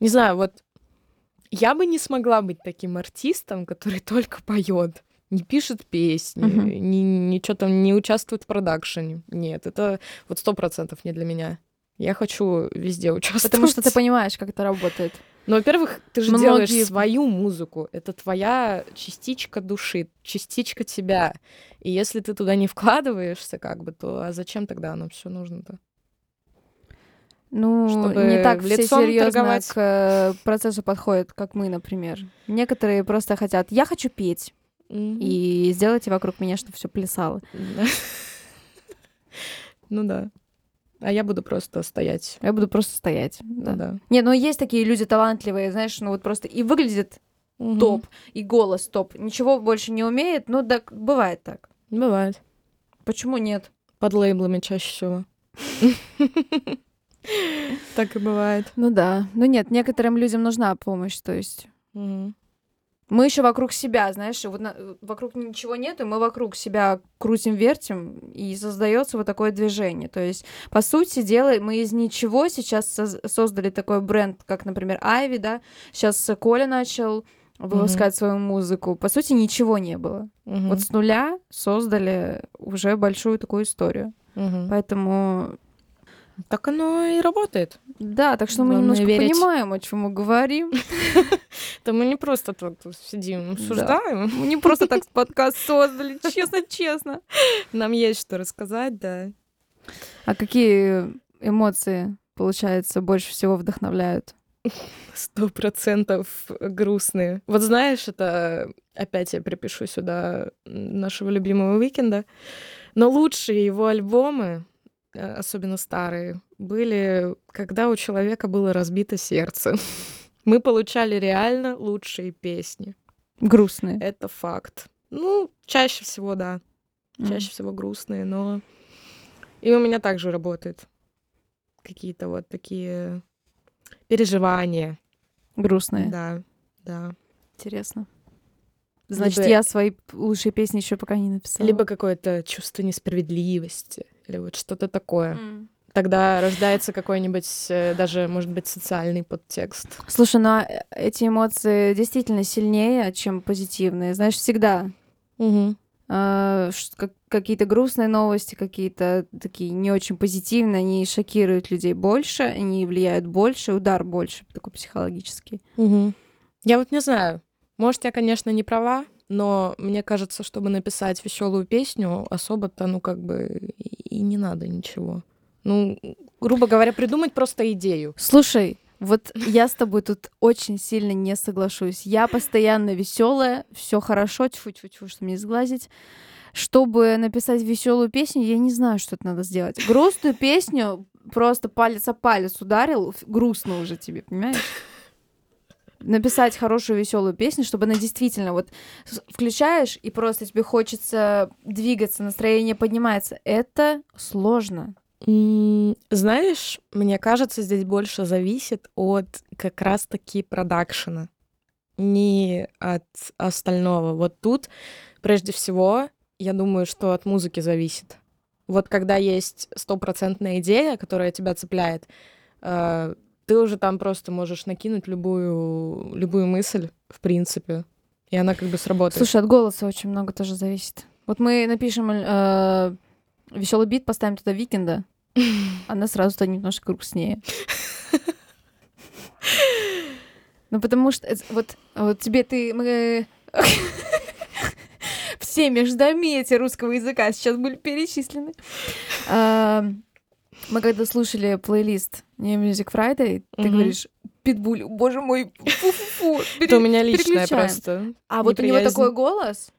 [SPEAKER 2] Не знаю, вот я бы не смогла быть таким артистом, который только поет, не пишет песни,
[SPEAKER 1] Мгм.
[SPEAKER 2] ни, ничего там не участвует в продакшене. Нет, это вот сто процентов не для меня. Я хочу везде участвовать.
[SPEAKER 1] Потому что ты понимаешь, как это работает.
[SPEAKER 2] Ну, во-первых, ты же
[SPEAKER 1] Многие-
[SPEAKER 2] делаешь свою музыку. Это твоя частичка души, частичка тебя. И если ты туда не вкладываешься, как бы, то а зачем тогда оно все нужно-то?
[SPEAKER 1] Ну,
[SPEAKER 2] Чтобы
[SPEAKER 1] не так все серьезно
[SPEAKER 2] торговать.
[SPEAKER 1] к э, процессу подходят, как мы, например. Некоторые просто хотят, я хочу петь, и сделайте вокруг меня, чтобы все плясало.
[SPEAKER 2] Ну да. А я буду просто стоять.
[SPEAKER 1] Я буду просто стоять.
[SPEAKER 2] Да.
[SPEAKER 1] Да. Не, ну есть такие люди талантливые, знаешь, ну вот просто и выглядит
[SPEAKER 2] Мгм.
[SPEAKER 1] топ, и голос топ, ничего больше не умеет, ну да, бывает так.
[SPEAKER 2] Бывает.
[SPEAKER 1] Почему нет?
[SPEAKER 2] Под лейблами чаще всего. Так и бывает.
[SPEAKER 1] Ну да, ну нет, некоторым людям нужна помощь, то есть. Мы еще вокруг себя, знаешь, вот на- вокруг ничего нет, и мы вокруг себя крутим, вертим, и создается вот такое движение. То есть, по сути дела, мы из ничего сейчас соз- создали такой бренд, как, например, Айви, да, сейчас Коля начал выпускать свою музыку. По сути, ничего не было.
[SPEAKER 2] Мгм.
[SPEAKER 1] Вот с нуля создали уже большую такую историю.
[SPEAKER 2] Мгм.
[SPEAKER 1] Поэтому,
[SPEAKER 2] Так оно и работает.
[SPEAKER 1] да, так что мы
[SPEAKER 2] Главное
[SPEAKER 1] немножко
[SPEAKER 2] верить.
[SPEAKER 1] понимаем, о чем мы говорим.
[SPEAKER 2] Да мы не просто тут сидим, обсуждаем.
[SPEAKER 1] Мы не просто так подкаст создали, честно-честно.
[SPEAKER 2] Нам есть что рассказать, да.
[SPEAKER 1] А какие эмоции, получается, больше всего вдохновляют?
[SPEAKER 2] Сто процентов грустные. Вот знаешь, это опять я припишу сюда нашего любимого Уикенда. Но лучшие его альбомы, особенно старые, были, когда у человека было разбито сердце. Мы получали реально лучшие песни.
[SPEAKER 1] Грустные.
[SPEAKER 2] Это факт. Ну, чаще всего, да. Чаще всего грустные, но и у меня также работает. Какие-то вот такие переживания.
[SPEAKER 1] Грустные.
[SPEAKER 2] Да, да.
[SPEAKER 1] Интересно. Значит,
[SPEAKER 2] Либо-
[SPEAKER 1] я свои лучшие песни еще пока не написала.
[SPEAKER 2] Либо какое-то чувство несправедливости, или вот что-то такое.
[SPEAKER 1] М.
[SPEAKER 2] Тогда рождается какой-нибудь э, даже, может быть, социальный подтекст.
[SPEAKER 1] Слушай, ну а эти эмоции действительно сильнее, чем позитивные. Знаешь, всегда а, ш- как- какие-то грустные новости, какие-то такие не очень позитивные, они шокируют людей больше, они влияют больше, удар больше такой психологический.
[SPEAKER 2] Я вот не знаю. Может, я, конечно, не права, но мне кажется, чтобы написать веселую песню, особо-то, ну, как бы и не надо ничего. Ну, грубо говоря, придумать просто идею.
[SPEAKER 1] Слушай, вот я с тобой тут очень сильно не соглашусь. Я постоянно веселая, все хорошо, тьфу-тьфу-тьфу, что мне сглазить. Чтобы написать веселую песню, я не знаю, что это надо сделать. Грустную песню просто палец о палец ударил, грустно уже тебе, понимаешь? Написать хорошую веселую песню, чтобы она действительно вот включаешь и просто тебе хочется двигаться, настроение поднимается. Это сложно.
[SPEAKER 2] Знаешь, мне кажется, здесь больше зависит от как раз-таки продакшена, не от остального. Вот тут, прежде всего, я думаю, что от музыки зависит. Вот когда есть стопроцентная идея, которая тебя цепляет, э, ты уже там просто можешь накинуть любую, любую мысль, в принципе, и она как бы сработает.
[SPEAKER 1] Слушай, от голоса очень много тоже зависит. Вот мы напишем веселый бит, поставим туда Викенда, она сразу станет немножко грустнее. Ну, потому что это- вот, вот тебе ты... Мы... Все междометия русского языка сейчас были перечислены. Мы когда слушали плейлист New Music Friday, ты
[SPEAKER 2] Мгм.
[SPEAKER 1] говоришь, Питбуль, боже мой, фу-фу-фу,
[SPEAKER 2] Это у меня личное просто.
[SPEAKER 1] а вот у него такой голос,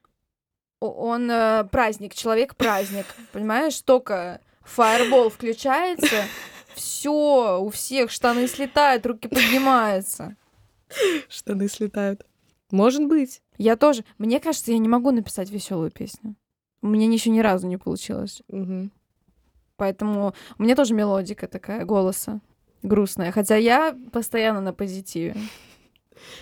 [SPEAKER 1] он э, праздник, человек-праздник, понимаешь? Только фаербол включается, все, у всех штаны слетают, руки поднимаются.
[SPEAKER 2] Штаны слетают. Может быть.
[SPEAKER 1] Я тоже, мне кажется, я не могу написать веселую песню. У меня еще ни разу не получилось.
[SPEAKER 2] Мгм.
[SPEAKER 1] Поэтому у меня тоже мелодика такая голоса грустная. Хотя я постоянно на позитиве.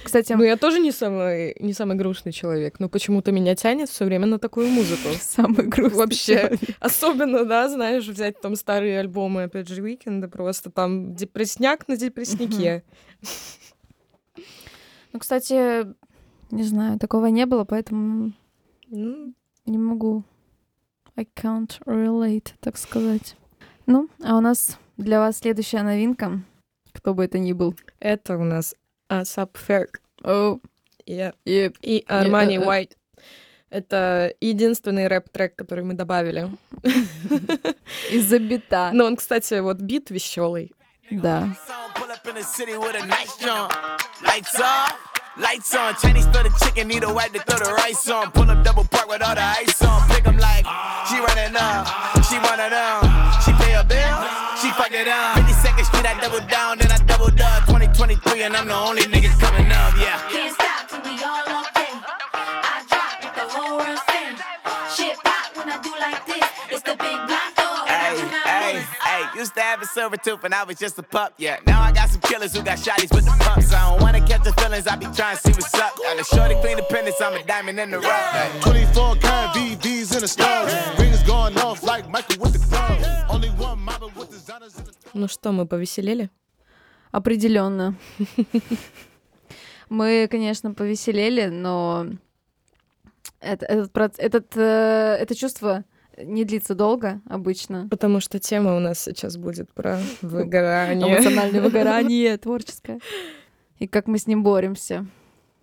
[SPEAKER 1] Кстати,
[SPEAKER 2] Ну, я тоже не самый, не самый грустный человек, но почему-то меня тянет все время на такую музыку.
[SPEAKER 1] самый грустный
[SPEAKER 2] Вообще.
[SPEAKER 1] человек.
[SPEAKER 2] Особенно, да, знаешь, взять там старые альбомы, опять же, Уикенда, просто там депресняк на депрессняке.
[SPEAKER 1] Ну, кстати, не знаю, такого не было, поэтому
[SPEAKER 2] Ну,
[SPEAKER 1] не могу. I can't relate, так сказать. Ну, а у нас для вас следующая новинка. Кто бы это ни был.
[SPEAKER 2] это у нас A$AP Ferg
[SPEAKER 1] О,
[SPEAKER 2] и
[SPEAKER 1] и
[SPEAKER 2] и Армани
[SPEAKER 1] э, э.
[SPEAKER 2] White. Это единственный рэп-трек, который мы добавили.
[SPEAKER 1] из-за бита.
[SPEAKER 2] Но он, кстати, вот бит веселый.
[SPEAKER 1] Да.
[SPEAKER 3] Lights on. Chinese throw the chicken, need a wipe to throw the rice on. Pull up double park with all the ice on. Pick 'em like she running up, she of them. She pay a bill, she fuck it up. 52nd Street, I double down, then I double up. 2023, and I'm the only nigga coming up, yeah. Used to have a silver tooth and I was just a pup, yeah. Now I got some killers who got shotties with the pumps. I don't wanna catch the feelings, I be trying to see what's up. Got a shorty clean pennies, I'm a diamond in the rough. Hey.
[SPEAKER 5] 24 karat VVs in the stars. Rings going off like Michael with the clubs. Only one model with designers in the
[SPEAKER 2] Ну что, мы повеселели?
[SPEAKER 1] Определенно. Мы, конечно, повеселели, но это, этот, этот, э, это чувство не длится долго обычно.
[SPEAKER 2] Потому что тема у нас сейчас будет про выгорание.
[SPEAKER 1] Эмоциональное выгорание творческое. И как мы с ним боремся.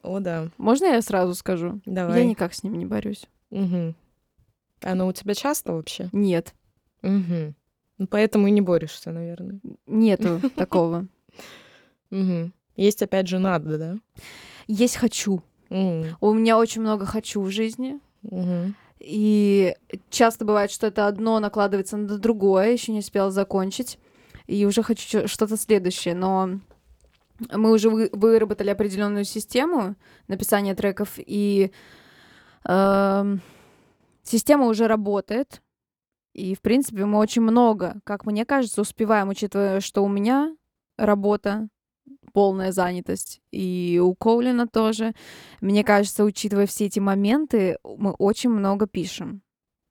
[SPEAKER 2] О, да.
[SPEAKER 1] Можно я сразу скажу?
[SPEAKER 2] Давай.
[SPEAKER 1] Я никак с ним не борюсь.
[SPEAKER 2] Мгм. Оно у тебя часто вообще?
[SPEAKER 1] Нет,
[SPEAKER 2] Мгм. Ну, поэтому и не борешься, наверное.
[SPEAKER 1] нету такого.
[SPEAKER 2] Мгм. Есть опять же надо, да?
[SPEAKER 1] Есть хочу. У меня очень много хочу в жизни.
[SPEAKER 2] мгм.
[SPEAKER 1] И часто бывает, что это одно накладывается на другое, еще не успела закончить, и уже хочу что-то следующее. Но мы уже вы- выработали определенную систему написания треков, и эм, система уже работает. И, в принципе, мы очень много, как мне кажется, успеваем, учитывая, что у меня работа, полная занятость, и у Коулина тоже. Мне кажется, учитывая все эти моменты, мы очень много пишем.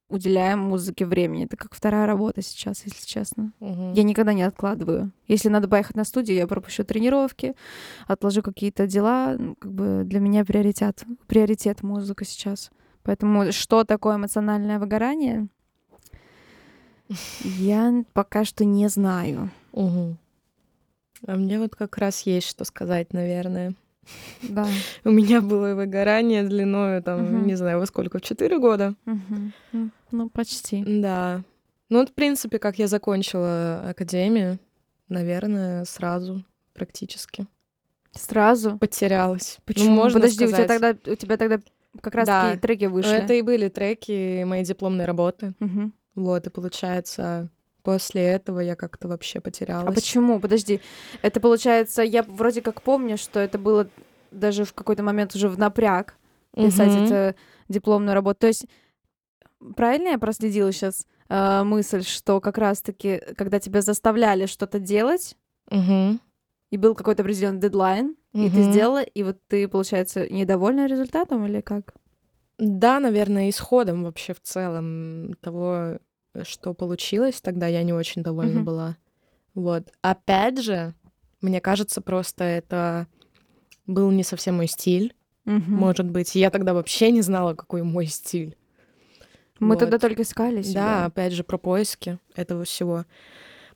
[SPEAKER 1] Уделяем музыке времени. Это как вторая работа сейчас, если честно.
[SPEAKER 2] Мгм.
[SPEAKER 1] Я никогда не откладываю. Если надо поехать на студию, я пропущу тренировки, отложу какие-то дела. Ну, Как бы для меня приоритет, приоритет музыка сейчас. Поэтому что такое эмоциональное выгорание? Я пока что не знаю.
[SPEAKER 2] Мгм. А мне вот как раз есть что сказать, наверное.
[SPEAKER 1] Да.
[SPEAKER 2] У меня было выгорание длиною, там,
[SPEAKER 1] Мгм.
[SPEAKER 2] не знаю, во сколько, в 4 года.
[SPEAKER 1] Мгм. Ну, Ну, почти.
[SPEAKER 2] Да. Ну, вот, в принципе, как я закончила академию, наверное, сразу практически.
[SPEAKER 1] Сразу.
[SPEAKER 2] Потерялась. Ну,
[SPEAKER 1] Почему?
[SPEAKER 2] можно
[SPEAKER 1] Подожди, у тебя
[SPEAKER 2] сказать.
[SPEAKER 1] тогда у тебя тогда как раз
[SPEAKER 2] Да.
[SPEAKER 1] треки
[SPEAKER 2] Ну,
[SPEAKER 1] вышли.
[SPEAKER 2] Это и были треки моей дипломной работы.
[SPEAKER 1] Мгм.
[SPEAKER 2] Вот, и получается, после этого я как-то вообще потерялась.
[SPEAKER 1] А почему? Подожди. Это получается, я вроде как помню, что это было даже в какой-то момент уже в напряг писать
[SPEAKER 2] Мгм.
[SPEAKER 1] эту дипломную работу. То есть правильно я проследила сейчас мысль, что как раз-таки, когда тебя заставляли что-то делать,
[SPEAKER 2] Мгм.
[SPEAKER 1] и был какой-то определенный дедлайн, и ты сделала, и вот ты, получается, недовольна результатом или как?
[SPEAKER 2] Да, наверное, исходом вообще в целом того, что получилось, тогда я не очень довольна
[SPEAKER 1] Мгм.
[SPEAKER 2] была. Вот. Опять же, мне кажется, просто это был не совсем мой стиль,
[SPEAKER 1] Мгм.
[SPEAKER 2] может быть. Я тогда вообще не знала, какой мой стиль.
[SPEAKER 1] Мы
[SPEAKER 2] Вот.
[SPEAKER 1] тогда только искали
[SPEAKER 2] Да,
[SPEAKER 1] себя.
[SPEAKER 2] опять же, про поиски этого всего.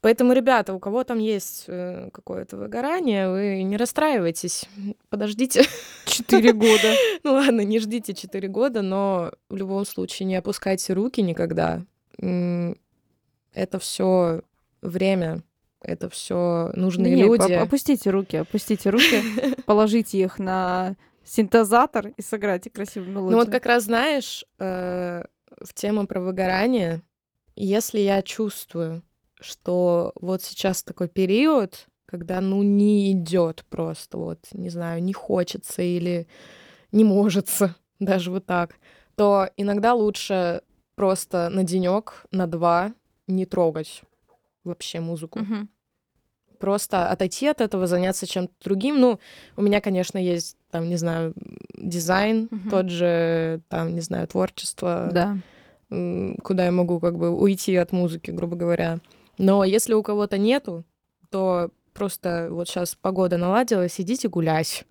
[SPEAKER 2] Поэтому, ребята, у кого там есть э, какое-то выгорание, вы не расстраивайтесь. Подождите.
[SPEAKER 1] Четыре года.
[SPEAKER 2] Ну ладно, не ждите 4 года, но в любом случае не опускайте руки никогда. Это все время, это все нужные
[SPEAKER 1] Не,
[SPEAKER 2] люди.
[SPEAKER 1] оп- опустите руки, опустите руки, положите их на синтезатор и сыграйте красивую мелодию.
[SPEAKER 2] Ну вот как раз знаешь, э, в тему про выгорание, если я чувствую, что вот сейчас такой период, когда ну не идет просто, вот, не знаю, не хочется или не можется, даже вот так, то иногда лучше просто на денек, на два не трогать вообще музыку.
[SPEAKER 1] Мгм.
[SPEAKER 2] просто отойти от этого, заняться чем-то другим. Ну, у меня, конечно, есть, там, не знаю, дизайн,
[SPEAKER 1] Мгм.
[SPEAKER 2] тот же, там, не знаю, творчество,
[SPEAKER 1] Да.
[SPEAKER 2] куда я могу как бы уйти от музыки, грубо говоря. Но если у кого-то нету, то просто вот сейчас погода наладилась, идите гулять.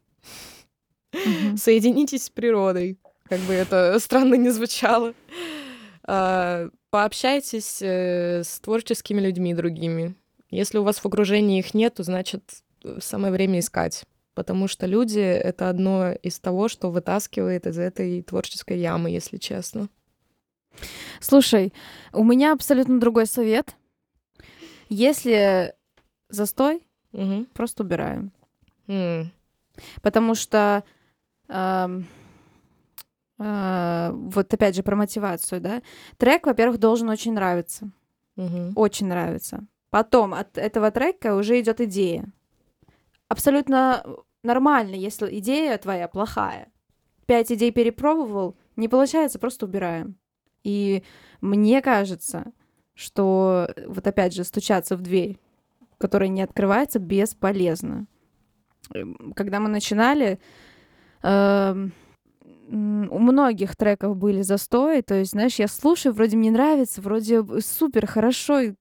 [SPEAKER 1] Мгм.
[SPEAKER 2] Соединитесь с природой, как бы это странно не звучало. А, Пообщайтесь э, с творческими людьми другими. Если у вас в окружении их нет, то значит э, самое время искать. Потому что люди — это одно из того, что вытаскивает из этой творческой ямы, если честно.
[SPEAKER 1] Слушай, у меня абсолютно другой совет. Если застой,
[SPEAKER 2] Мгм.
[SPEAKER 1] просто убираем.
[SPEAKER 2] М,
[SPEAKER 1] Потому что а, вот опять же про мотивацию, да. Трек, во-первых, должен очень нравиться.
[SPEAKER 2] мгм.
[SPEAKER 1] Очень нравится. Потом от этого трека уже идет идея. Абсолютно нормально, если идея твоя плохая. Пять идей перепробовал, не получается, просто убираем. И мне кажется, что вот опять же стучаться в дверь, которая не открывается, бесполезно. Эм, Когда мы начинали, м, у многих треков были застои, то есть, знаешь, я слушаю, вроде мне нравится, вроде супер, хорошо,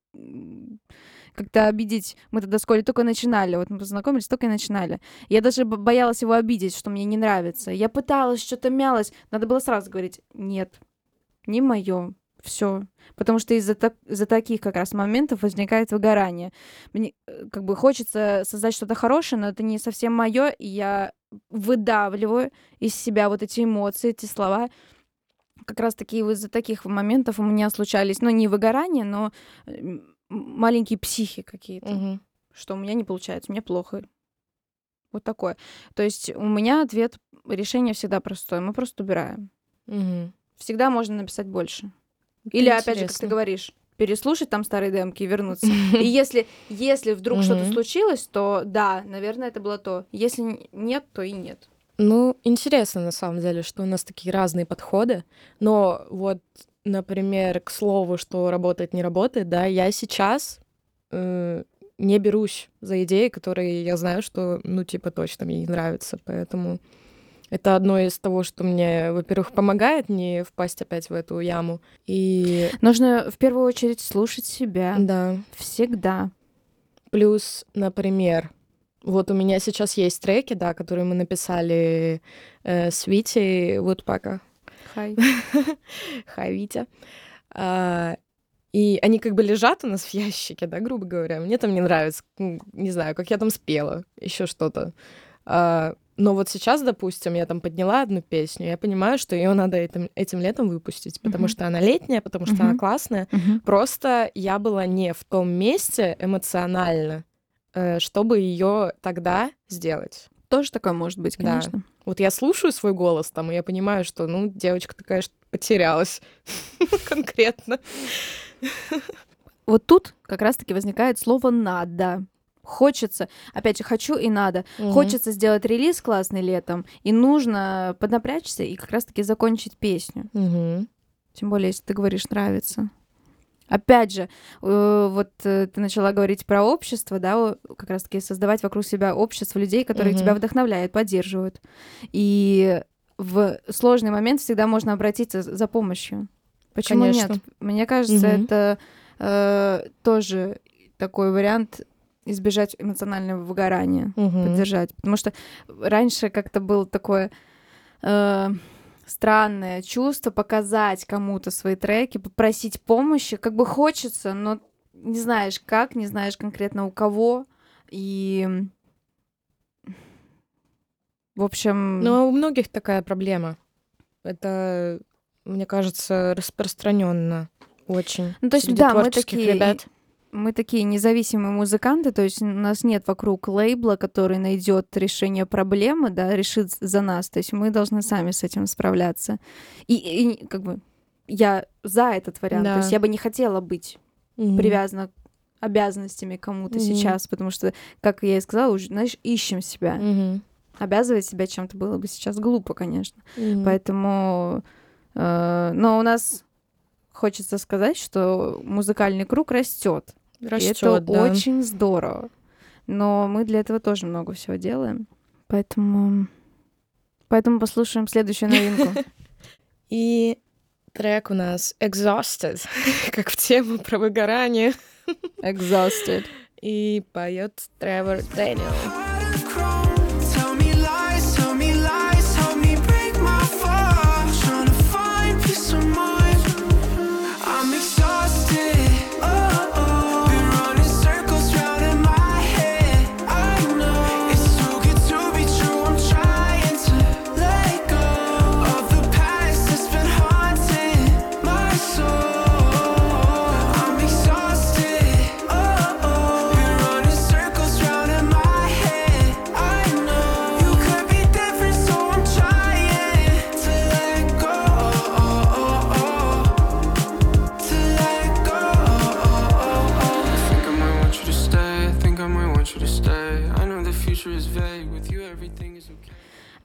[SPEAKER 1] как-то обидеть. Мы тогда с Колей только начинали, вот мы познакомились, только и начинали. Я даже боялась его обидеть, что мне не нравится. Я пыталась, что-то мялась. Надо было сразу говорить, нет, не мое, все. Потому что из-за так- из-за таких как раз моментов возникает выгорание. Мне э, как бы хочется создать что-то хорошее, но это не совсем мое, и я выдавливаю из себя вот эти эмоции, эти слова. Как раз таки из-за таких моментов у меня случались, ну, не выгорание, но маленькие психи какие-то,
[SPEAKER 2] Мгм.
[SPEAKER 1] что у меня не получается, мне плохо. Вот такое. То есть у меня ответ, решение всегда простое. Мы просто убираем.
[SPEAKER 2] Мгм.
[SPEAKER 1] Всегда можно написать больше.
[SPEAKER 2] Это
[SPEAKER 1] Или, опять же, как ты
[SPEAKER 2] интересно.
[SPEAKER 1] говоришь, переслушать там старые демки и вернуться. И если, если вдруг что-то случилось, то да, наверное, это было то. Если нет, то и нет.
[SPEAKER 2] Ну, интересно на самом деле, что у нас такие разные подходы. Но вот, например, к слову, что работает, не работает, да, я сейчас э, не берусь за идеи, которые я знаю, что, ну, типа, точно мне не нравятся. Поэтому это одно из того, что мне, во-первых, помогает не впасть опять в эту яму. И
[SPEAKER 1] Нужно в первую очередь слушать себя.
[SPEAKER 2] да,
[SPEAKER 1] Всегда.
[SPEAKER 2] Плюс, например, вот у меня сейчас есть треки, да, которые мы написали э, с Витей Вудпака.
[SPEAKER 1] Хай.
[SPEAKER 2] Хай, Витя. А, и они как бы лежат у нас в ящике, да, грубо говоря. Мне там не нравится, не знаю, как я там спела, еще что-то. А, но вот сейчас, допустим, я там подняла одну песню, я понимаю, что ее надо этим, этим летом выпустить, потому
[SPEAKER 1] Мгм.
[SPEAKER 2] что она летняя, потому что она
[SPEAKER 1] Мгм.
[SPEAKER 2] классная.
[SPEAKER 1] Мгм.
[SPEAKER 2] Просто я была не в том месте эмоционально, э, чтобы ее тогда сделать.
[SPEAKER 1] Тоже такое может быть,
[SPEAKER 2] Да.
[SPEAKER 1] конечно.
[SPEAKER 2] Вот я слушаю свой голос там, и я понимаю, что, ну, девочка такая потерялась конкретно.
[SPEAKER 1] Вот тут как раз-таки возникает слово «надо». Хочется, опять же, хочу и надо.
[SPEAKER 2] Мгм.
[SPEAKER 1] Хочется сделать релиз классный летом, и нужно поднапрячься и как раз-таки закончить песню.
[SPEAKER 2] Мгм.
[SPEAKER 1] Тем более, если ты говоришь «нравится». Опять же, э, вот э, ты начала говорить про общество, да, как раз-таки создавать вокруг себя общество людей, которые
[SPEAKER 2] Мгм.
[SPEAKER 1] тебя вдохновляют, поддерживают. И в сложный момент всегда можно обратиться за помощью. Почему
[SPEAKER 2] Конечно.
[SPEAKER 1] нет? Мне кажется,
[SPEAKER 2] Мгм.
[SPEAKER 1] это э, тоже такой вариант избежать эмоционального выгорания
[SPEAKER 2] Мгм.
[SPEAKER 1] поддержать. Потому что раньше как-то было такое э, странное чувство показать кому-то свои треки, попросить помощи. Как бы хочется, но не знаешь как, не знаешь конкретно у кого. И в общем,
[SPEAKER 2] Но у многих такая проблема. Это, мне кажется, распространенно очень.
[SPEAKER 1] Ну, то есть, да, мы такие,
[SPEAKER 2] ребят.
[SPEAKER 1] Мы такие независимые музыканты, то есть у нас нет вокруг лейбла, который найдет решение проблемы, да, решит за нас. То есть мы должны сами с этим справляться. И, и как бы я за этот вариант.
[SPEAKER 2] Да.
[SPEAKER 1] То есть я бы не хотела быть
[SPEAKER 2] Мгм.
[SPEAKER 1] привязана обязанностями кому-то
[SPEAKER 2] Мгм.
[SPEAKER 1] сейчас, потому что, как я и сказала, уже, знаешь, ищем себя.
[SPEAKER 2] Мгм.
[SPEAKER 1] Обязывать себя чем-то было бы сейчас глупо, конечно.
[SPEAKER 2] Мгм.
[SPEAKER 1] Поэтому, э, но у нас хочется сказать, что музыкальный круг растет. И
[SPEAKER 2] Растёт,
[SPEAKER 1] это
[SPEAKER 2] да.
[SPEAKER 1] очень здорово. Но мы для этого тоже много всего делаем. Поэтому... Поэтому послушаем следующую новинку.
[SPEAKER 2] И трек у нас Exhausted, как в тему про выгорание.
[SPEAKER 1] Exhausted.
[SPEAKER 2] И поет Тревор Дэниел.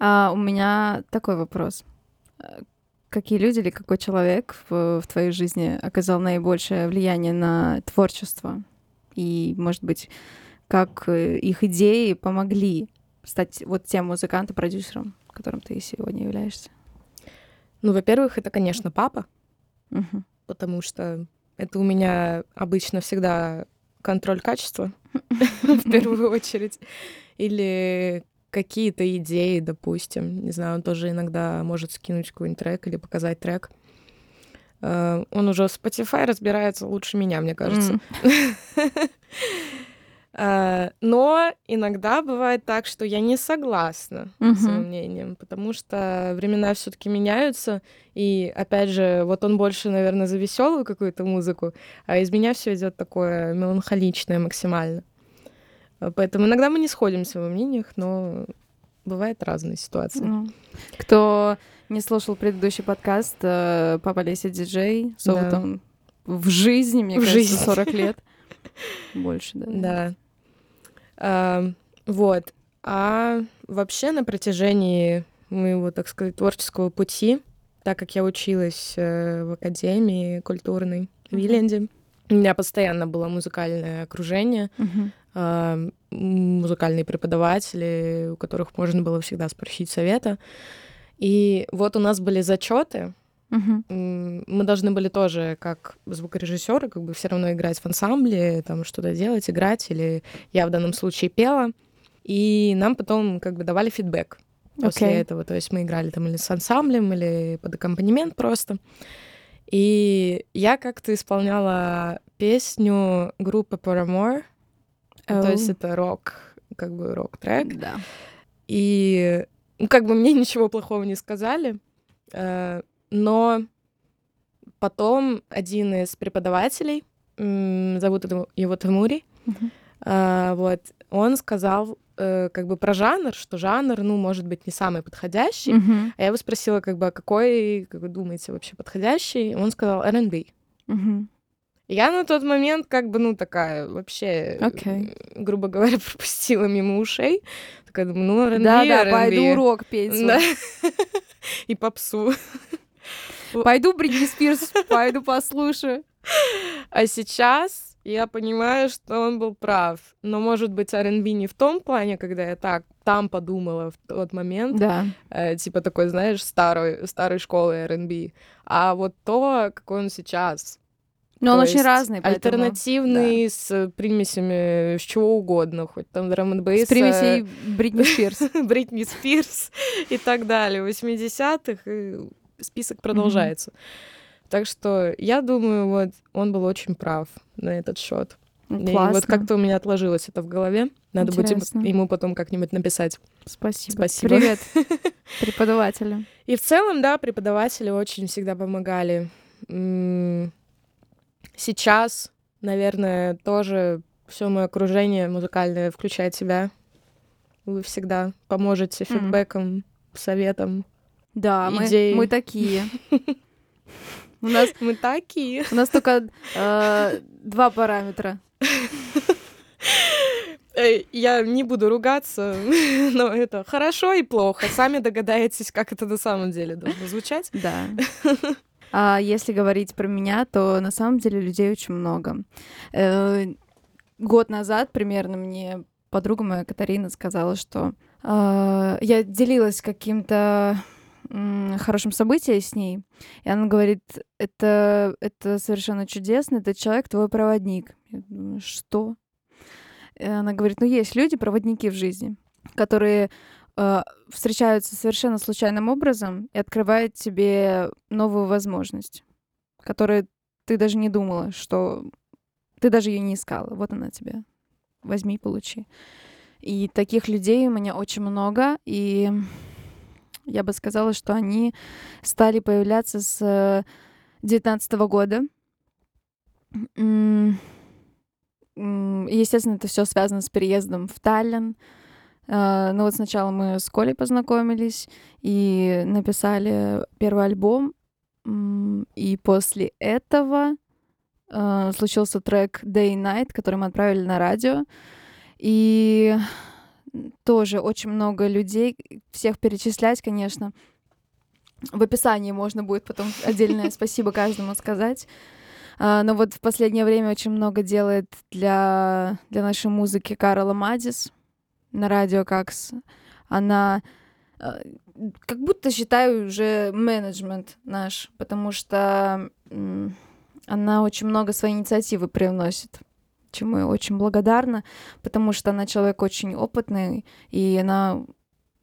[SPEAKER 1] А, у меня такой вопрос. Э, Какие люди или какой человек в, в твоей жизни оказал наибольшее влияние на творчество? И, может быть, как э, их идеи помогли стать вот тем музыкантом, продюсером, которым ты сегодня являешься?
[SPEAKER 2] Ну, во-первых, это, конечно, папа,
[SPEAKER 1] Мгм.
[SPEAKER 2] потому что это у меня обычно всегда контроль качества в первую очередь. Или какие-то идеи, допустим. Не знаю, он тоже иногда может скинуть какой-нибудь трек или показать трек. Э, Он уже в Spotify разбирается лучше меня, мне кажется. Э, Но иногда бывает так, что я не согласна с его мнением, потому что времена все-таки меняются. И опять же, вот он больше, наверное, за веселую какую-то музыку, а из меня все идет такое меланхоличное максимально. Поэтому иногда мы не сходимся во мнениях, но бывают разные ситуации.
[SPEAKER 1] Ну, Кто не слушал предыдущий подкаст, э, Папа Леся диджей с
[SPEAKER 2] Да.
[SPEAKER 1] опытом в жизни, мне
[SPEAKER 2] В
[SPEAKER 1] кажется,
[SPEAKER 2] жизни.
[SPEAKER 1] 40 лет. Больше, да.
[SPEAKER 2] Да. А, вот. А вообще на протяжении моего, так сказать, творческого пути, так как я училась э, в академии культурной в. Виленде, у меня постоянно было музыкальное окружение,
[SPEAKER 1] Мгм.
[SPEAKER 2] М, музыкальные преподаватели, у которых можно было всегда спросить совета. И вот у нас были зачеты. М, мы должны были тоже, как звукорежиссеры, как бы все равно играть в ансамбле, там что-то делать, играть, или я в данном случае пела. И нам потом как бы давали фидбэк после
[SPEAKER 1] Окей.
[SPEAKER 2] этого. То есть мы играли там или с ансамблем, или под аккомпанемент просто. И я как-то исполняла песню группы Paramore. Ну, То есть это рок, как бы рок-трек.
[SPEAKER 1] Да.
[SPEAKER 2] И ну, как бы мне ничего плохого не сказали, э, но потом один из преподавателей, зовут его- Тамури,
[SPEAKER 1] Мгм.
[SPEAKER 2] а, вот, он сказал э, как бы про жанр, что жанр, ну, может быть, не самый подходящий.
[SPEAKER 1] Мгм.
[SPEAKER 2] А я его спросила, как бы, а какой, как вы думаете, вообще подходящий? Он сказал R&B.
[SPEAKER 1] Мгм.
[SPEAKER 2] Я на тот момент как бы, ну, такая вообще,
[SPEAKER 1] Окей.
[SPEAKER 2] э, грубо говоря, пропустила мимо ушей. Такая думаю, ну, R&B,
[SPEAKER 1] Да, да,
[SPEAKER 2] R&B.
[SPEAKER 1] пойду урок петь.
[SPEAKER 2] Да. И попсу.
[SPEAKER 1] Пойду Бритни Спирс, пойду послушаю.
[SPEAKER 2] А сейчас я понимаю, что он был прав. Но, может быть, R&B не в том плане, когда я так там подумала в тот момент,
[SPEAKER 1] Да.
[SPEAKER 2] э, типа такой, знаешь, старой, старой школы R&B, а вот то, какой он сейчас.
[SPEAKER 1] Но он
[SPEAKER 2] То
[SPEAKER 1] очень
[SPEAKER 2] есть
[SPEAKER 1] разный, поэтому...
[SPEAKER 2] Альтернативный, с примесями с чего угодно, хоть там драм н
[SPEAKER 1] С примесей Бритни Спирс.
[SPEAKER 2] Бритни Спирс и так далее, 80-х, и список продолжается. Так что я думаю, вот он был очень прав на этот счет.
[SPEAKER 1] Ну,
[SPEAKER 2] И
[SPEAKER 1] Классно.
[SPEAKER 2] вот как-то у меня отложилось это в голове. Надо будет
[SPEAKER 1] Интересно.
[SPEAKER 2] ему- ему потом как-нибудь написать.
[SPEAKER 1] Спасибо.
[SPEAKER 2] Спасибо.
[SPEAKER 1] Привет преподавателю.
[SPEAKER 2] И в целом, да, преподаватели очень всегда помогали. М, Сейчас, наверное, тоже все мое окружение музыкальное включает себя. Вы всегда поможете фидбэком, советом.
[SPEAKER 1] Да, мы,
[SPEAKER 2] Идеи.
[SPEAKER 1] мы такие. У нас,
[SPEAKER 2] Мы такие.
[SPEAKER 1] у нас только э, два параметра.
[SPEAKER 2] Эй, Я не буду ругаться, но это хорошо и плохо. Сами догадаетесь, как это на самом деле должно звучать.
[SPEAKER 1] Да. А если говорить про меня, то на самом деле людей очень много. Э, Год назад примерно мне подруга моя Катарина сказала, что э, я делилась каким-то хорошим событием с ней, и она говорит, это, это совершенно чудесно, этот человек твой проводник. Я думаю, что? И она говорит, ну есть люди, проводники в жизни, которые э, встречаются совершенно случайным образом и открывают тебе новую возможность, которую ты даже не думала, что ты даже ее не искала. Вот она тебе. Возьми, получи. И таких людей у меня очень много, и я бы сказала, что они стали появляться с 2019 года. Естественно, это все связано с переездом в Таллин. А, Ну вот сначала мы с Колей познакомились и написали первый альбом. И после этого а, случился трек Day and Night, который мы отправили на радио. И тоже очень много людей, всех перечислять, конечно. В описании можно будет потом отдельное спасибо каждому сказать. А, Но вот в последнее время очень много делает для, для нашей музыки Карла Мадис на радио Какс. Она э, как будто считаю уже менеджмент наш, потому что она очень много своей инициативы привносит, чему я очень благодарна, потому что она человек очень опытный, и она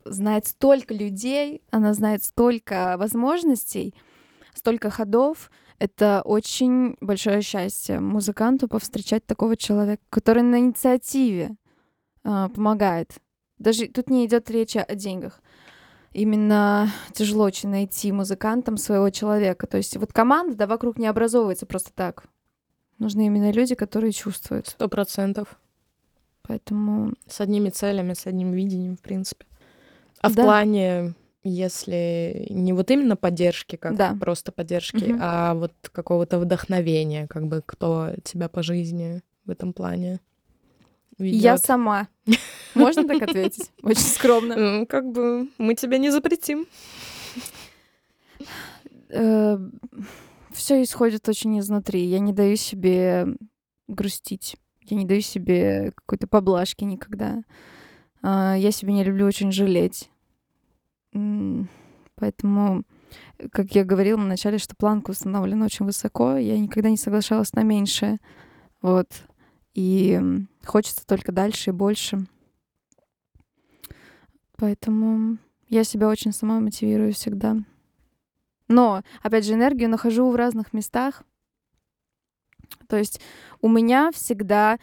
[SPEAKER 1] знает столько людей, она знает столько возможностей, столько ходов. Это очень большое счастье музыканту повстречать такого человека, который на инициативе а, помогает. Даже тут не идет речь о деньгах. Именно тяжело очень найти музыкантам своего человека. То есть вот команда да, вокруг не образовывается просто так. Нужны именно люди, которые чувствуют.
[SPEAKER 2] Сто процентов.
[SPEAKER 1] Поэтому
[SPEAKER 2] С одними целями, с одним видением, в принципе. А в
[SPEAKER 1] Да.
[SPEAKER 2] плане, если не вот именно поддержки, как
[SPEAKER 1] Да.
[SPEAKER 2] просто поддержки,
[SPEAKER 1] Мгм.
[SPEAKER 2] а вот какого-то вдохновения, как бы кто тебя по жизни в этом плане
[SPEAKER 1] я
[SPEAKER 2] ведёт.
[SPEAKER 1] сама. Можно так ответить? Очень скромно.
[SPEAKER 2] Ну, как бы мы тебя не запретим.
[SPEAKER 1] Все исходит очень изнутри. Я не даю себе грустить. Я не даю себе какой-то поблажки никогда. А, Я себя не люблю очень жалеть. Поэтому, как я говорила вначале, что планка установлена очень высоко, я никогда не соглашалась на меньшее. Вот. И хочется только дальше и больше. Поэтому я себя очень сама мотивирую всегда. Но, опять же, энергию нахожу в разных местах. То есть у меня всегда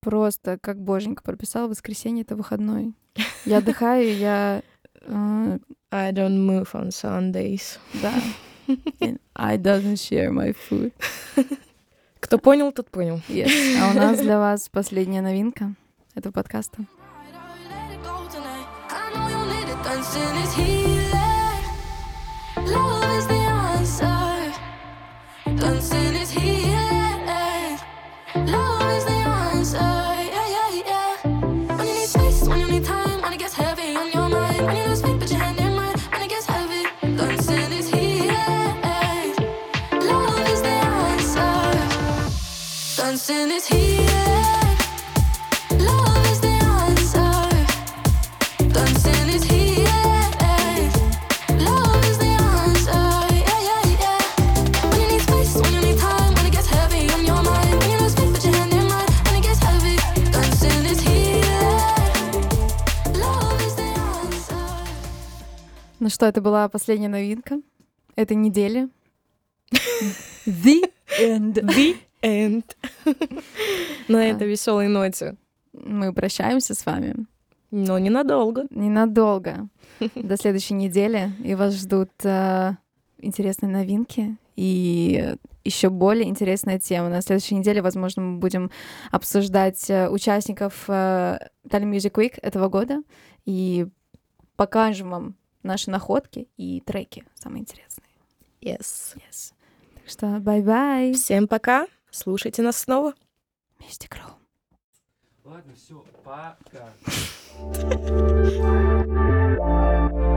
[SPEAKER 1] просто, как боженька прописал, воскресенье — это выходной. Я отдыхаю, я... э,
[SPEAKER 2] I don't move on Sundays.
[SPEAKER 1] да. And I doesn't share my food.
[SPEAKER 2] Кто понял, тот понял.
[SPEAKER 1] Yes. А у нас для вас последняя новинка этого подкаста.
[SPEAKER 4] Let it go
[SPEAKER 1] Ну что, это была последняя новинка этой недели. The end.
[SPEAKER 2] The end. На этой веселой ноте.
[SPEAKER 1] Мы прощаемся с вами
[SPEAKER 2] Но ненадолго.
[SPEAKER 1] ненадолго. До следующей недели. И вас ждут э, интересные новинки и еще более интересная тема. На следующей неделе, возможно, мы будем обсуждать э, участников э, Tallinn Music Week этого года и покажем вам наши находки и треки самые интересные.
[SPEAKER 2] Yes.
[SPEAKER 1] Yes. Так что bye-bye.
[SPEAKER 2] Всем пока. Слушайте нас снова.
[SPEAKER 1] Вместе Кроу.
[SPEAKER 6] Ладно, все, пока.